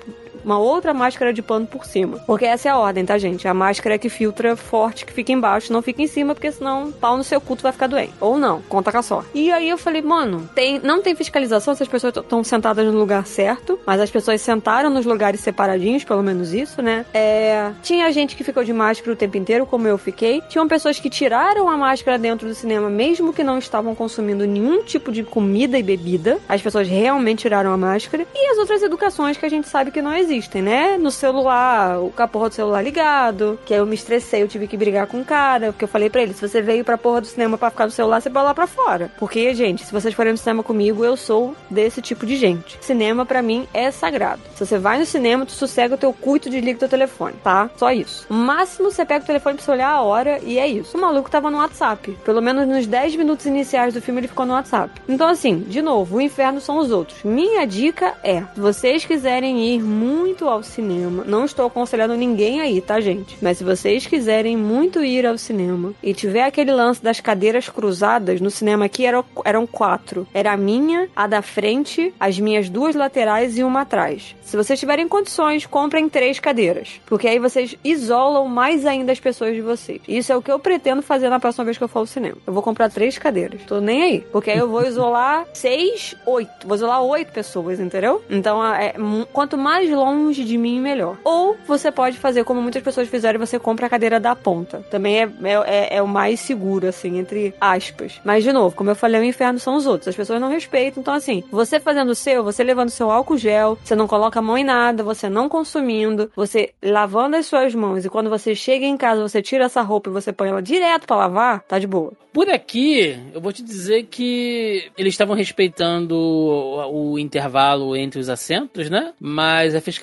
uma outra máscara de pano por cima. Porque essa é a ordem, tá, gente? A máscara é que filtra forte, que fica embaixo, não fica em cima, porque senão pau no seu culto vai ficar doente. Ou não, conta com a sorte. E aí eu falei, mano, tem, não tem fiscalização se as pessoas estão sentadas no lugar certo, mas as pessoas sentaram nos lugares separadinhos, pelo menos isso, né? É, tinha gente que ficou de máscara o tempo inteiro, como eu fiquei. Tinham pessoas que tiraram a máscara dentro do cinema, mesmo que não estavam consumindo nenhum tipo de comida e bebida. As pessoas realmente tiraram a máscara. E as outras educações que a gente sabe que não existem, né? No celular, o caporra do celular ligado, que aí eu me estressei, eu tive que brigar com o cara, porque eu falei pra ele, se você veio pra porra do cinema pra ficar no celular, você vai lá pra fora. Porque, gente, se vocês forem no cinema comigo, eu sou desse tipo de gente. Cinema, pra mim, é sagrado. Se você vai no cinema, tu sossega o teu cu e tu o teu telefone, tá? Só isso. O máximo, você pega o telefone pra você olhar a hora e é isso. O maluco tava no WhatsApp. Pelo menos nos 10 minutos iniciais do filme, ele ficou no WhatsApp. Então, assim, de novo, o inferno são os outros. Minha dica é, se vocês quiserem ir muito ao cinema, não estou aconselhando ninguém aí, tá, gente? Mas se vocês quiserem muito ir ao cinema e tiver aquele lance das cadeiras cruzadas, no cinema aqui eram, eram quatro. Era a minha, a da frente, as minhas duas laterais e uma atrás. Se vocês tiverem condições, comprem três cadeiras. Porque aí vocês isolam mais ainda as pessoas de vocês. Isso é o que eu pretendo fazer na próxima vez que eu for ao cinema. Eu vou comprar três cadeiras. Tô nem aí. Porque aí eu vou isolar seis, oito. Vou isolar oito pessoas, entendeu? Então, é, mu- quanto mais longe de mim, melhor. Ou você pode fazer como muitas pessoas fizeram, você compra a cadeira da ponta. Também é, é, é- é o mais seguro, assim, entre aspas. Mas, de novo, como eu falei, o inferno são os outros. As pessoas não respeitam. Então, assim, você fazendo o seu, você levando seu álcool gel, você não coloca a mão em nada, você não consumindo, você lavando as suas mãos. E quando você chega em casa, você tira essa roupa e você põe ela direto pra lavar, tá de boa. Por aqui, eu vou te dizer que eles estavam respeitando o, o intervalo entre os assentos, né? Mas a fiscalização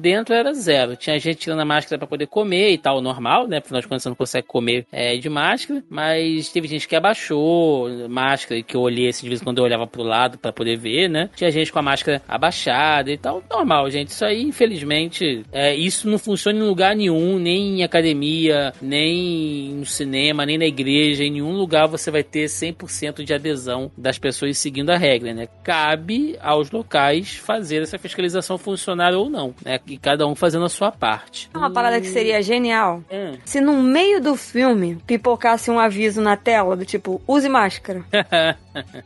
dentro era zero. Tinha gente tirando a máscara pra poder comer e tal, normal, né? Afinal de contas, você não consegue comer é, de máscara. Mas teve gente que abaixou máscara, que eu olhei assim, de vez em quando eu olhava pro lado pra poder ver, né? Tinha gente com a máscara abaixada e tal. Normal, gente. Isso aí, infelizmente, é, isso não funciona em lugar nenhum, nem em academia, nem no cinema, nem na igreja, em nenhum lugar você vai ter 100% de adesão das pessoas seguindo a regra, né? Cabe aos locais fazer essa fiscalização funcionar ou né? E cada um fazendo a sua parte. Uma parada que seria genial Hum. se no meio do filme pipocasse um aviso na tela do tipo, use máscara.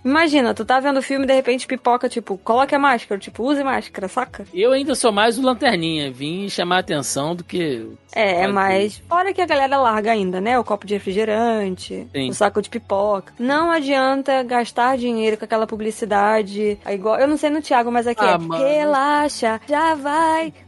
Imagina, tu tá vendo o filme e de repente pipoca, tipo, coloque a máscara, tipo, use máscara, saca? Eu ainda sou mais o lanterninha, vim chamar a atenção do que. É, Pode mas fora que a galera larga ainda, né? O copo de refrigerante, Sim. o saco de pipoca. Não adianta gastar dinheiro com aquela publicidade. É igual, eu não sei no Thiago, mas aqui Ah, é mano. relaxa, já vai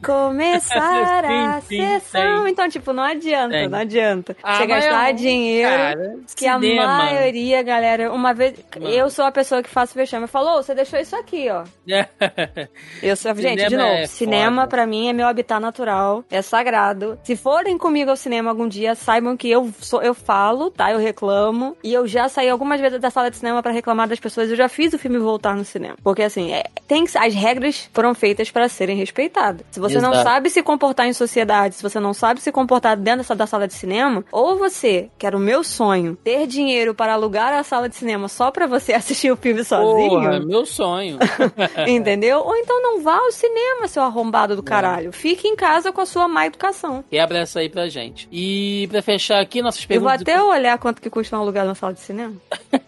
começar a Sim, sessão. Então, tipo, não adianta, Tem. não adianta. Ah, Você gastar é um- dinheiro. cara, que a cinema. maioria, galera, uma vez. Mano. Eu sou a pessoa que faço vexame. Falou, você deixou isso aqui, ó. Eu sou, gente, de Cinema novo, é cinema foda. pra mim é meu habitat natural, é sagrado. Se forem comigo ao cinema algum dia, saibam que eu sou, eu falo, tá? Eu reclamo. E eu já saí algumas vezes da sala de cinema pra reclamar das pessoas. Eu já fiz o filme voltar no cinema. Porque assim, é, tem as regras foram feitas pra serem respeitadas. Se você não Exato. sabe se comportar em sociedade, se você não sabe se comportar dentro da sala de cinema, ou você, que era o meu sonho, ter dinheiro para alugar a sala de cinema só pra você assistir o filme sozinho. Porra, meu sonho. Entendeu? Ou então não vá ao cinema, seu arrombado do caralho. Fique em casa com a sua má educação. Quebra essa aí pra gente. E pra fechar aqui nossas Eu vou perguntas. até olhar quanto que custa um lugar na sala de cinema.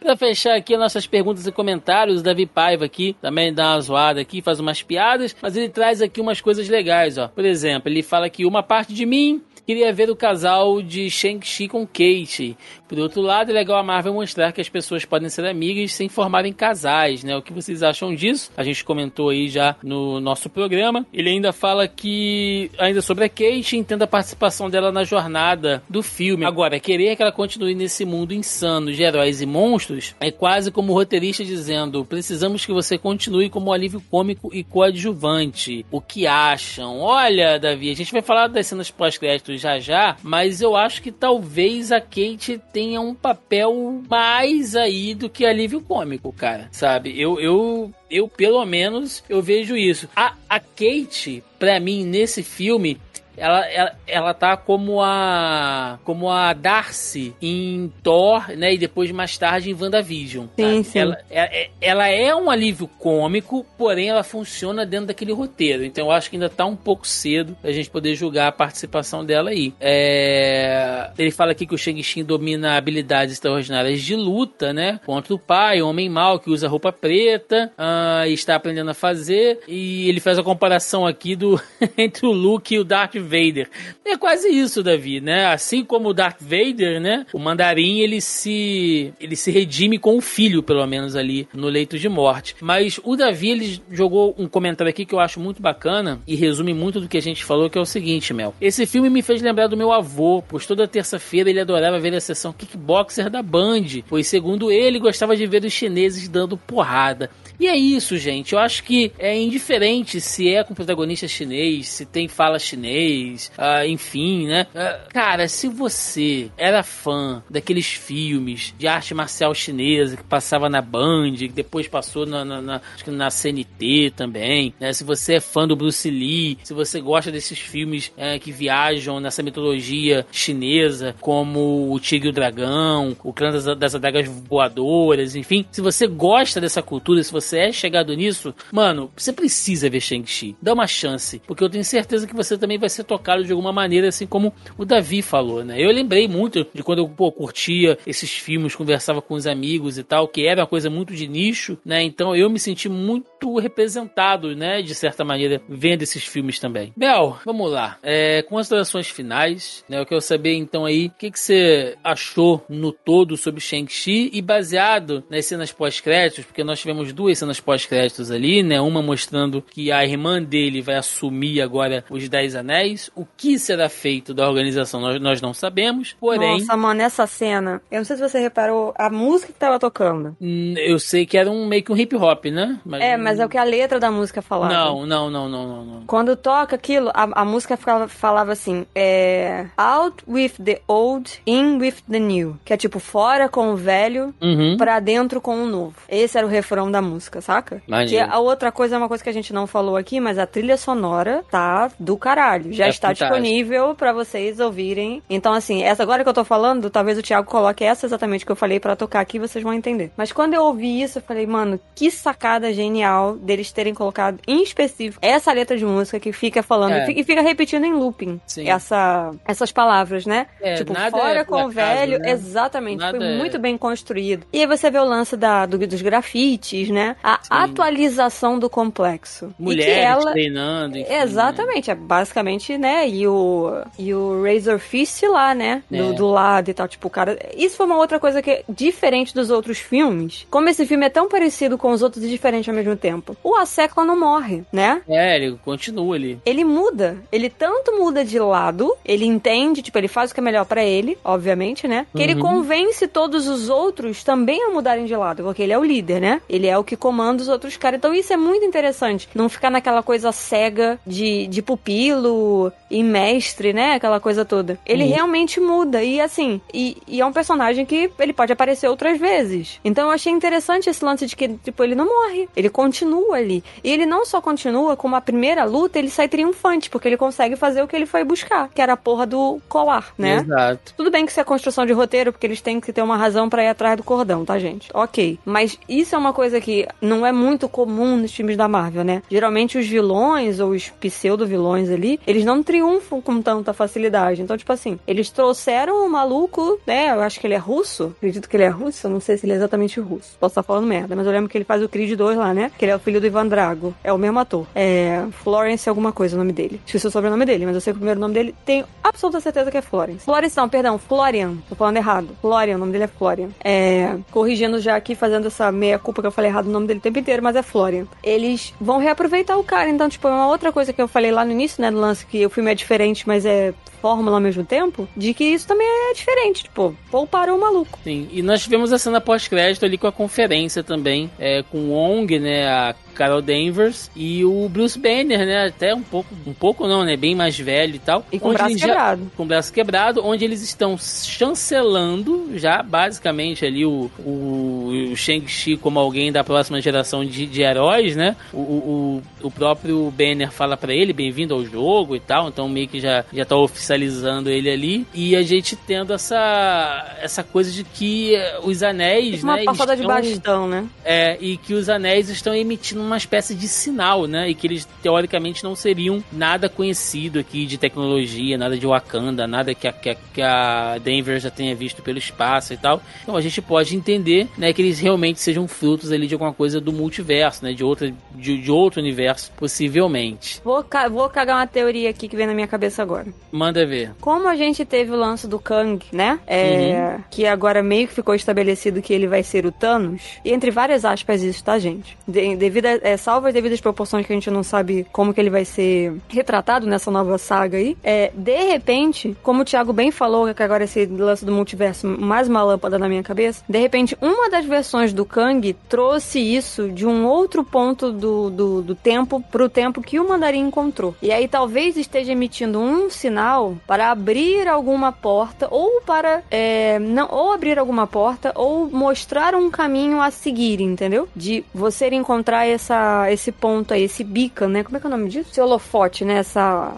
Pra fechar aqui nossas perguntas e comentários, o Davi Paiva aqui também dá uma zoada aqui, faz umas piadas, mas ele traz aqui umas coisas legais, ó. Por exemplo, ele fala que uma parte de mim queria ver o casal de Shang-Chi com Kate. Por outro lado, é legal a Marvel mostrar que as pessoas podem ser amigas sem formarem casais, né? O que vocês acham disso? A gente comentou aí já no nosso programa. Ele ainda fala que, ainda sobre a Kate, entenda a participação dela na jornada do filme. Agora, querer que ela continue nesse mundo insano de heróis e monstros é quase como o roteirista dizendo: precisamos que você continue como alívio cômico e coadjuvante. O que acham? Olha, Davi, a gente vai falar das cenas pós-créditos já já, mas eu acho que talvez a Kate tenha um papel mais aí do que alívio cômico, cara. Sabe? Eu, eu, eu pelo menos, eu vejo isso. A, a Kate, pra mim, nesse filme, ela, ela, ela tá como a como a Darcy em Thor, né? E depois mais tarde em WandaVision. Sim, sabe? sim. Ela, é- ela é um alívio cômico, porém ela funciona dentro daquele roteiro. Então eu acho que ainda tá um pouco cedo pra gente poder julgar a participação dela aí. É, Ele fala aqui que o Shang-Chi domina habilidades extraordinárias de luta, né? Contra o pai, o homem mau que usa roupa preta ah, e está aprendendo a fazer. E ele faz a comparação aqui do entre o Luke e o Darth Vader. É quase isso, Davi, né? Assim como o Darth Vader, né? O Mandarim ele se ele se redime com o filho, pelo menos ali no leito de morte. Mas o Davi ele jogou um comentário aqui que eu acho muito bacana e resume muito do que a gente falou, que é o seguinte, Mel. Esse filme me fez lembrar do meu avô, pois toda terça-feira ele adorava ver a sessão kickboxer da Band, pois segundo ele gostava de ver os chineses dando porrada. E é isso, gente. Eu acho que é indiferente se é com protagonista chinês, se tem fala chinês, ah, enfim, né? Ah, cara, se você era fã daqueles filmes de arte marcial chinesa que passava na Band, que depois passou na, na, na- na CNT também, né? Se você é fã do Bruce Lee, se você gosta desses filmes eh, que viajam nessa mitologia chinesa, como o Tigre e o Dragão, o Clã das, das Adagas Voadoras, enfim, se você gosta dessa cultura, se você é chegado nisso, mano, você precisa ver Shang-Chi. Dá uma chance, porque eu tenho certeza que você também vai ser tocado de alguma maneira, assim como o Davi falou, né? Eu lembrei muito de quando eu pô, curtia esses filmes, conversava com os amigos e tal, que era uma coisa muito de nicho, né? Então eu me senti muito representado, né? De certa maneira, vendo esses filmes também. Bel, vamos lá. É, considerações finais, né? Eu quero saber então aí o que, que você achou no todo sobre Shang-Chi e baseado nas cenas pós-créditos, porque nós tivemos duas cenas pós-créditos ali, né? Uma mostrando que a irmã dele vai assumir agora os Dez Anéis. O que será feito da organização nós, nós não sabemos, porém. Nossa, mano, essa cena. Eu não sei se você reparou a música que tava tocando. hum, Eu sei que era um meio que um hip hop, né? É, mas é o que a letra da música falava. Não, não, não, não, não, não. Quando toca aquilo, a, a música ficava- falava assim: é. Out with the old, in with the new. Que é tipo, fora com o velho, Uhum. pra dentro com o novo. Esse era o refrão da música, saca? Maneiro. Que a outra coisa é uma coisa que a gente não falou aqui, mas a trilha sonora tá do caralho. Já É está fantástica. disponível pra vocês ouvirem. Então, assim, essa agora que eu tô falando, talvez o Thiago coloque essa exatamente que eu falei pra tocar aqui, vocês vão entender. Mas quando eu ouvi isso, eu falei, mano, que sacada genial deles terem colocado em específico essa letra de música que fica falando É. e fica- repetindo em looping Sim. essa, essas palavras, né? É, tipo, nada fora é com o velho, né? exatamente. Nada foi é- muito bem construído. E aí você vê o lance da, do- dos grafites, né? Né? A Sim. atualização do complexo. E Mulheres ela... treinando. enfim, né? Exatamente, é basicamente, né? E o, e o Razor Fist lá, né? Do, É. do lado e tal. Tipo, o cara. Isso foi uma outra coisa que é diferente dos outros filmes. Como esse filme é tão parecido com os outros e diferente ao mesmo tempo. O Asecla não morre, né? É, ele continua ali. Ele muda. Ele tanto muda de lado, ele entende, tipo, ele faz o que é melhor pra ele, obviamente, né? Que ele Uhum. convence todos os outros também a mudarem de lado, porque ele é o líder, né? Ele é o que comanda os outros caras. Então isso é muito interessante. Não ficar naquela coisa cega de, de pupilo e mestre, né? Aquela coisa toda. Ele Uhum. realmente muda. E assim, e, e é um personagem que ele pode aparecer outras vezes. Então eu achei interessante esse lance de que, tipo, ele não morre. Ele continua ali. E ele não só continua, como a primeira luta, ele sai triunfante, porque ele consegue fazer o que ele foi buscar, que era a porra do colar, né? Exato. Tudo bem que isso é construção de roteiro, porque eles têm que ter uma razão pra ir atrás do cordão, tá, gente? Ok. Mas isso é uma coisa que não é muito comum nos filmes da Marvel, né? Geralmente os vilões ou os pseudo-vilões ali, eles não triunfam com tanta facilidade. Então, tipo assim, eles trouxeram o maluco, né? Eu acho que ele é russo. Acredito que ele é russo. Eu não sei se ele é exatamente russo. Posso estar falando merda, mas eu lembro que ele faz o Creed 2 lá, né? Que ele é o filho do Ivan Drago. É o mesmo ator. É. Florence alguma coisa o nome dele. Esqueci o sobrenome dele, mas eu sei que o primeiro nome dele tenho absoluta certeza que é Florence. Florence não, perdão, Florian. Tô falando errado. Florian, o nome dele é Florian. É. Corrigindo já aqui, fazendo essa meia culpa que eu falei errado o nome dele o tempo inteiro, mas é Florian. Eles vão reaproveitar o cara. Então, tipo, é uma outra coisa que eu falei lá no início, né? Do lance que o filme é diferente, mas é fórmula ao mesmo tempo, de que isso também é diferente. Tipo, pouparam o maluco. Sim, e nós tivemos a cena pós-crédito ali com a conferência também, é, com o Ong, né, a Carol Danvers e o Bruce Banner, né, até um pouco, um pouco não, né, bem mais velho e tal. E com o braço eles já- quebrado. com o braço quebrado, onde eles estão chancelando já basicamente ali o, o, o Shang-Chi como alguém da próxima geração de, de heróis, né? O, o, o próprio Banner fala pra ele, bem-vindo ao jogo e tal, então meio que já, já tá oficializando ele ali. E a gente tendo essa, essa coisa de que os anéis, Uma né? eles passada de estão- bastão, né? é, e que os anéis estão emitindo uma espécie de sinal, né? E que eles teoricamente não seriam nada conhecido aqui de tecnologia, nada de Wakanda, nada que a, que a, que a Denver já tenha visto pelo espaço e tal. Então a gente pode entender, né, que eles realmente sejam frutos ali de alguma coisa do multiverso, né? De outra, de, de outro universo, possivelmente. Vou, ca- vou cagar uma teoria aqui que vem na minha cabeça agora. Manda ver. Como a gente teve o lance do Kang, né? É, Que agora meio que ficou estabelecido que ele vai ser o Thanos. E entre várias aspas isso, tá, gente? De, devido a, é, salvo as devidas proporções que a gente não sabe como que ele vai ser retratado nessa nova saga aí. É, de repente, como o Thiago bem falou, que agora esse lance do multiverso mais uma lâmpada na minha cabeça. De repente, uma das versões do Kang trouxe isso de um outro ponto do, do, do tempo pro tempo que o Mandarim encontrou. E aí talvez esteja emitindo um sinal para abrir alguma porta ou para é, não ou abrir alguma porta ou mostrar um caminho a seguir, entendeu? De você encontrar essa esse ponto aí, esse beacon, né? Como é que é o nome disso? Esse holofote, né? Essa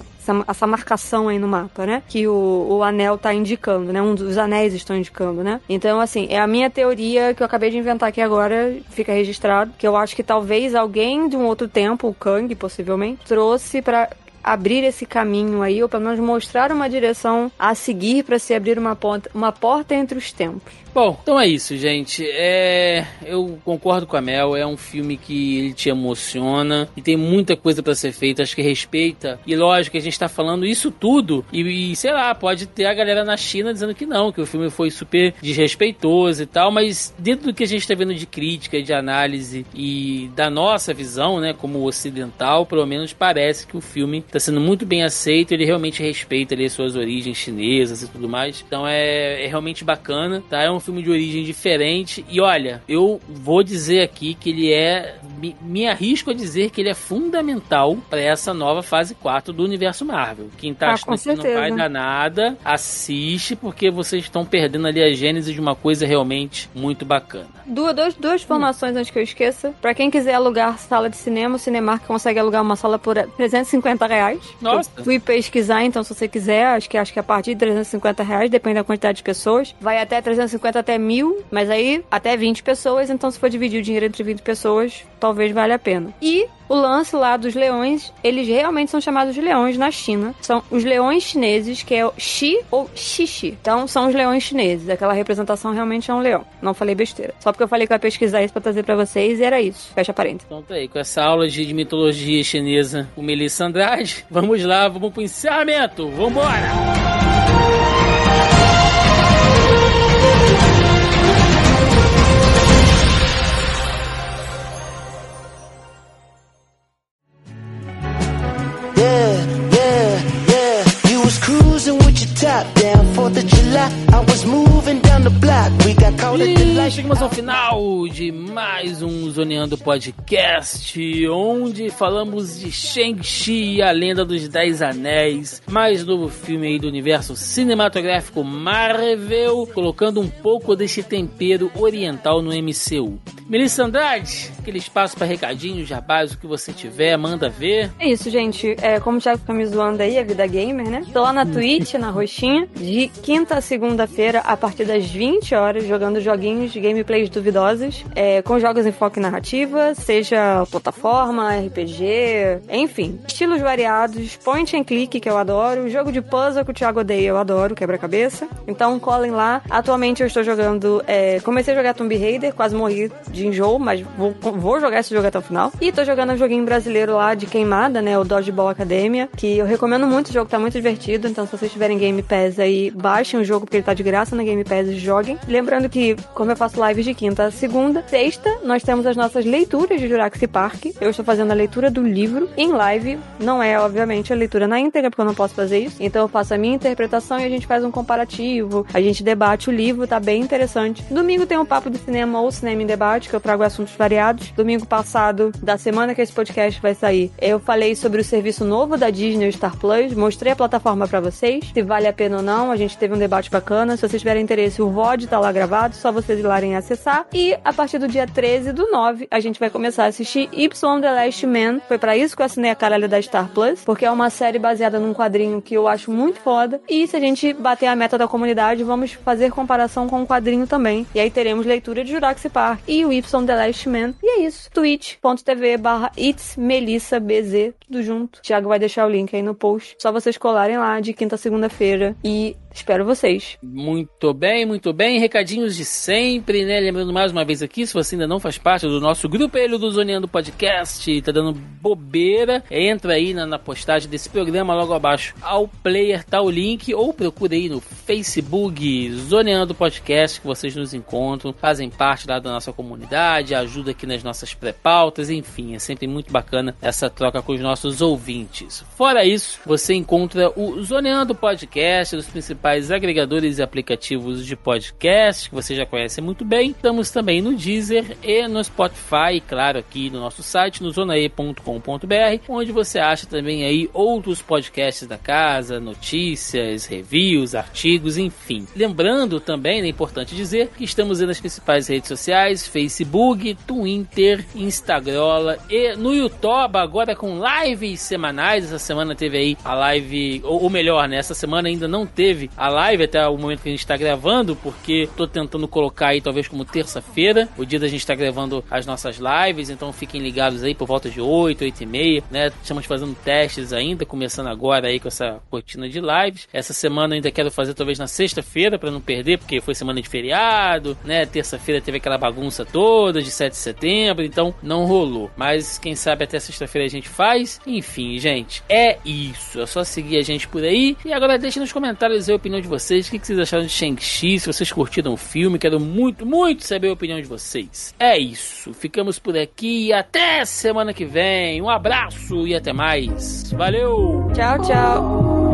essa, marcação aí no mapa, né? Que o, o anel tá indicando, né? Um dos anéis estão indicando, né? Então, assim, é a minha teoria que eu acabei de inventar aqui agora, fica registrado, que eu acho que talvez alguém de um outro tempo, o Kang, possivelmente, trouxe pra abrir esse caminho aí, ou pelo menos mostrar uma direção a seguir pra se abrir uma porta, uma porta entre os tempos. Bom, então é isso, gente. É, eu concordo com a Mel. É um filme que ele te emociona e tem muita coisa pra ser feita. Acho que respeita. E lógico a gente tá falando isso tudo e, e, sei lá, pode ter a galera na China dizendo que não, que o filme foi super desrespeitoso e tal. Mas dentro do que a gente tá vendo de crítica, de análise e da nossa visão, né, como ocidental, pelo menos parece que o filme tá sendo muito bem aceito. Ele realmente respeita ali as suas origens chinesas e tudo mais. Então é, é realmente bacana, tá? É um filme de origem diferente. E olha, eu vou dizer aqui que ele é. Me, me arrisco a dizer que ele é fundamental para essa nova fase 4 do universo Marvel. Quem tá Ah, achando que não vai dar nada, assiste, porque vocês estão perdendo ali a gênese de uma coisa realmente muito bacana. Duas, duas, duas informações antes que eu esqueça. Pra quem quiser alugar sala de cinema, o Cinemark consegue alugar uma sala por 350 reais. Nossa. Eu fui pesquisar, então se você quiser, acho que acho que a partir de 350 reais, depende da quantidade de pessoas. Vai até 350 até mil, mas aí até 20 pessoas, então se for dividir o dinheiro entre 20 pessoas, talvez valha a pena. E o lance lá dos leões, eles realmente são chamados de leões na China. São os leões chineses, que é o Xi ou Xixi. Então, são os leões chineses. Aquela representação realmente é um leão. Não falei besteira. Só porque eu falei que eu ia pesquisar isso pra trazer pra vocês e era isso. Fecha parênteses. Então tá aí, com essa aula de, mitologia chinesa com Melissa Andrade, vamos lá, vamos pro encerramento. Vambora! Yeah, top down, 4th of July. I was moving down the block. We got caught at the light. chegamos ao final de mais um Zoneando Podcast, onde falamos de Shang-Chi e a Lenda dos Dez Anéis, mais novo filme aí do universo cinematográfico Marvel, colocando um pouco desse tempero oriental no MCU. Melissa Andrade, aquele espaço para recadinhos, jabás, o que você tiver, manda ver. É isso, gente. É, como o Thiago fica me zoando aí, a vida gamer, né? Tô lá na Twitch, na roxinha, de quinta a segunda-feira, a partir das 20 horas, jogando joguinhos gameplays duvidosos, é, com jogos em foco em narrativa, seja plataforma, RPG, enfim, estilos variados, point and click, que eu adoro, jogo de puzzle que o Thiago odeia, eu adoro, quebra-cabeça. Então colhem lá. Atualmente eu estou jogando. é, comecei a jogar Tomb Raider, quase morri de enjoo, mas vou, vou jogar esse jogo até o final. E tô jogando um joguinho brasileiro lá de queimada, né? O Dodgeball Academia, que eu recomendo muito, o jogo tá muito divertido. Então, se vocês tiverem Game Pass aí, baixem o jogo porque ele tá de graça na Game Pass e joguem. Lembrando que, como eu faço lives de quinta a segunda, sexta, nós temos as nossas leituras de Jurassic Park. Eu estou fazendo a leitura do livro em live. Não é, obviamente, a leitura na íntegra, porque eu não posso fazer isso. Então eu faço a minha interpretação e a gente faz um comparativo. A gente debate o livro, tá bem interessante. Domingo tem um papo do cinema ou cinema em debate, que eu trago assuntos variados. Domingo passado, da semana que esse podcast vai sair, eu falei sobre o serviço novo da Disney, Star Plus. Mostrei a plataforma pra vocês, se vale a pena ou não. A gente teve um debate bacana. Se vocês tiverem interesse, o VOD tá lá gravado, só vocês ir lá e acessar. E a partir do dia 13 do 9, a gente vai começar a assistir Y The Last Man. Foi pra isso que eu assinei a caralho da Star Plus, porque é uma série baseada num quadrinho que eu acho muito foda. E se a gente bater a meta da comunidade, vamos fazer comparação com o quadrinho também. E aí teremos leitura de Jurassic Park e o Y The Last Man. E é isso. twitch.tv barra It's Melissa BZ, tudo junto. Thiago vai deixar o link aí no post. Só vocês colarem lá de quinta a segunda-feira. 一。Espero vocês. Muito bem, muito bem. Recadinhos de sempre, né? Lembrando mais uma vez aqui, se você ainda não faz parte do nosso grupelho do Zoneando Podcast, tá dando bobeira, entra aí na, na postagem desse programa logo abaixo. Ao player tá o link, ou procure aí no Facebook Zoneando Podcast, que vocês nos encontram, fazem parte lá da nossa comunidade, ajuda aqui nas nossas pré-pautas, enfim, é sempre muito bacana essa troca com os nossos ouvintes. Fora isso, você encontra o Zoneando Podcast nos principais agregadores e aplicativos de podcast que você já conhece muito bem. Estamos também no Deezer e no Spotify, claro, aqui no nosso site, no zonae.com.br, onde você acha também aí outros podcasts da casa, notícias, reviews, artigos, enfim. Lembrando também, é importante dizer que estamos nas principais redes sociais, Facebook, Twitter, Instagram e no YouTube, agora com lives semanais. Essa semana teve aí a live, ou, ou melhor, né? Essa semana ainda não teve a live até o momento que a gente está gravando, porque tô tentando colocar aí talvez como terça-feira, o dia da gente estar gravando as nossas lives, então fiquem ligados aí por volta de 8, 8 e meia, né? Estamos fazendo testes ainda, começando agora aí com essa rotina de lives. Essa semana eu ainda quero fazer talvez na sexta-feira para não perder, porque foi semana de feriado, né? Terça-feira teve aquela bagunça toda de 7 de setembro, então não rolou. Mas quem sabe até sexta-feira a gente faz. Enfim, gente, é isso. É só seguir a gente por aí. E agora deixem nos comentários aí a opinião de vocês. O que vocês acharam de Shang-Chi? Se vocês curtiram o filme, quero muito, muito saber a opinião de vocês. É isso. Ficamos por aqui até semana que vem. Um abraço e até mais. Valeu! Tchau, tchau.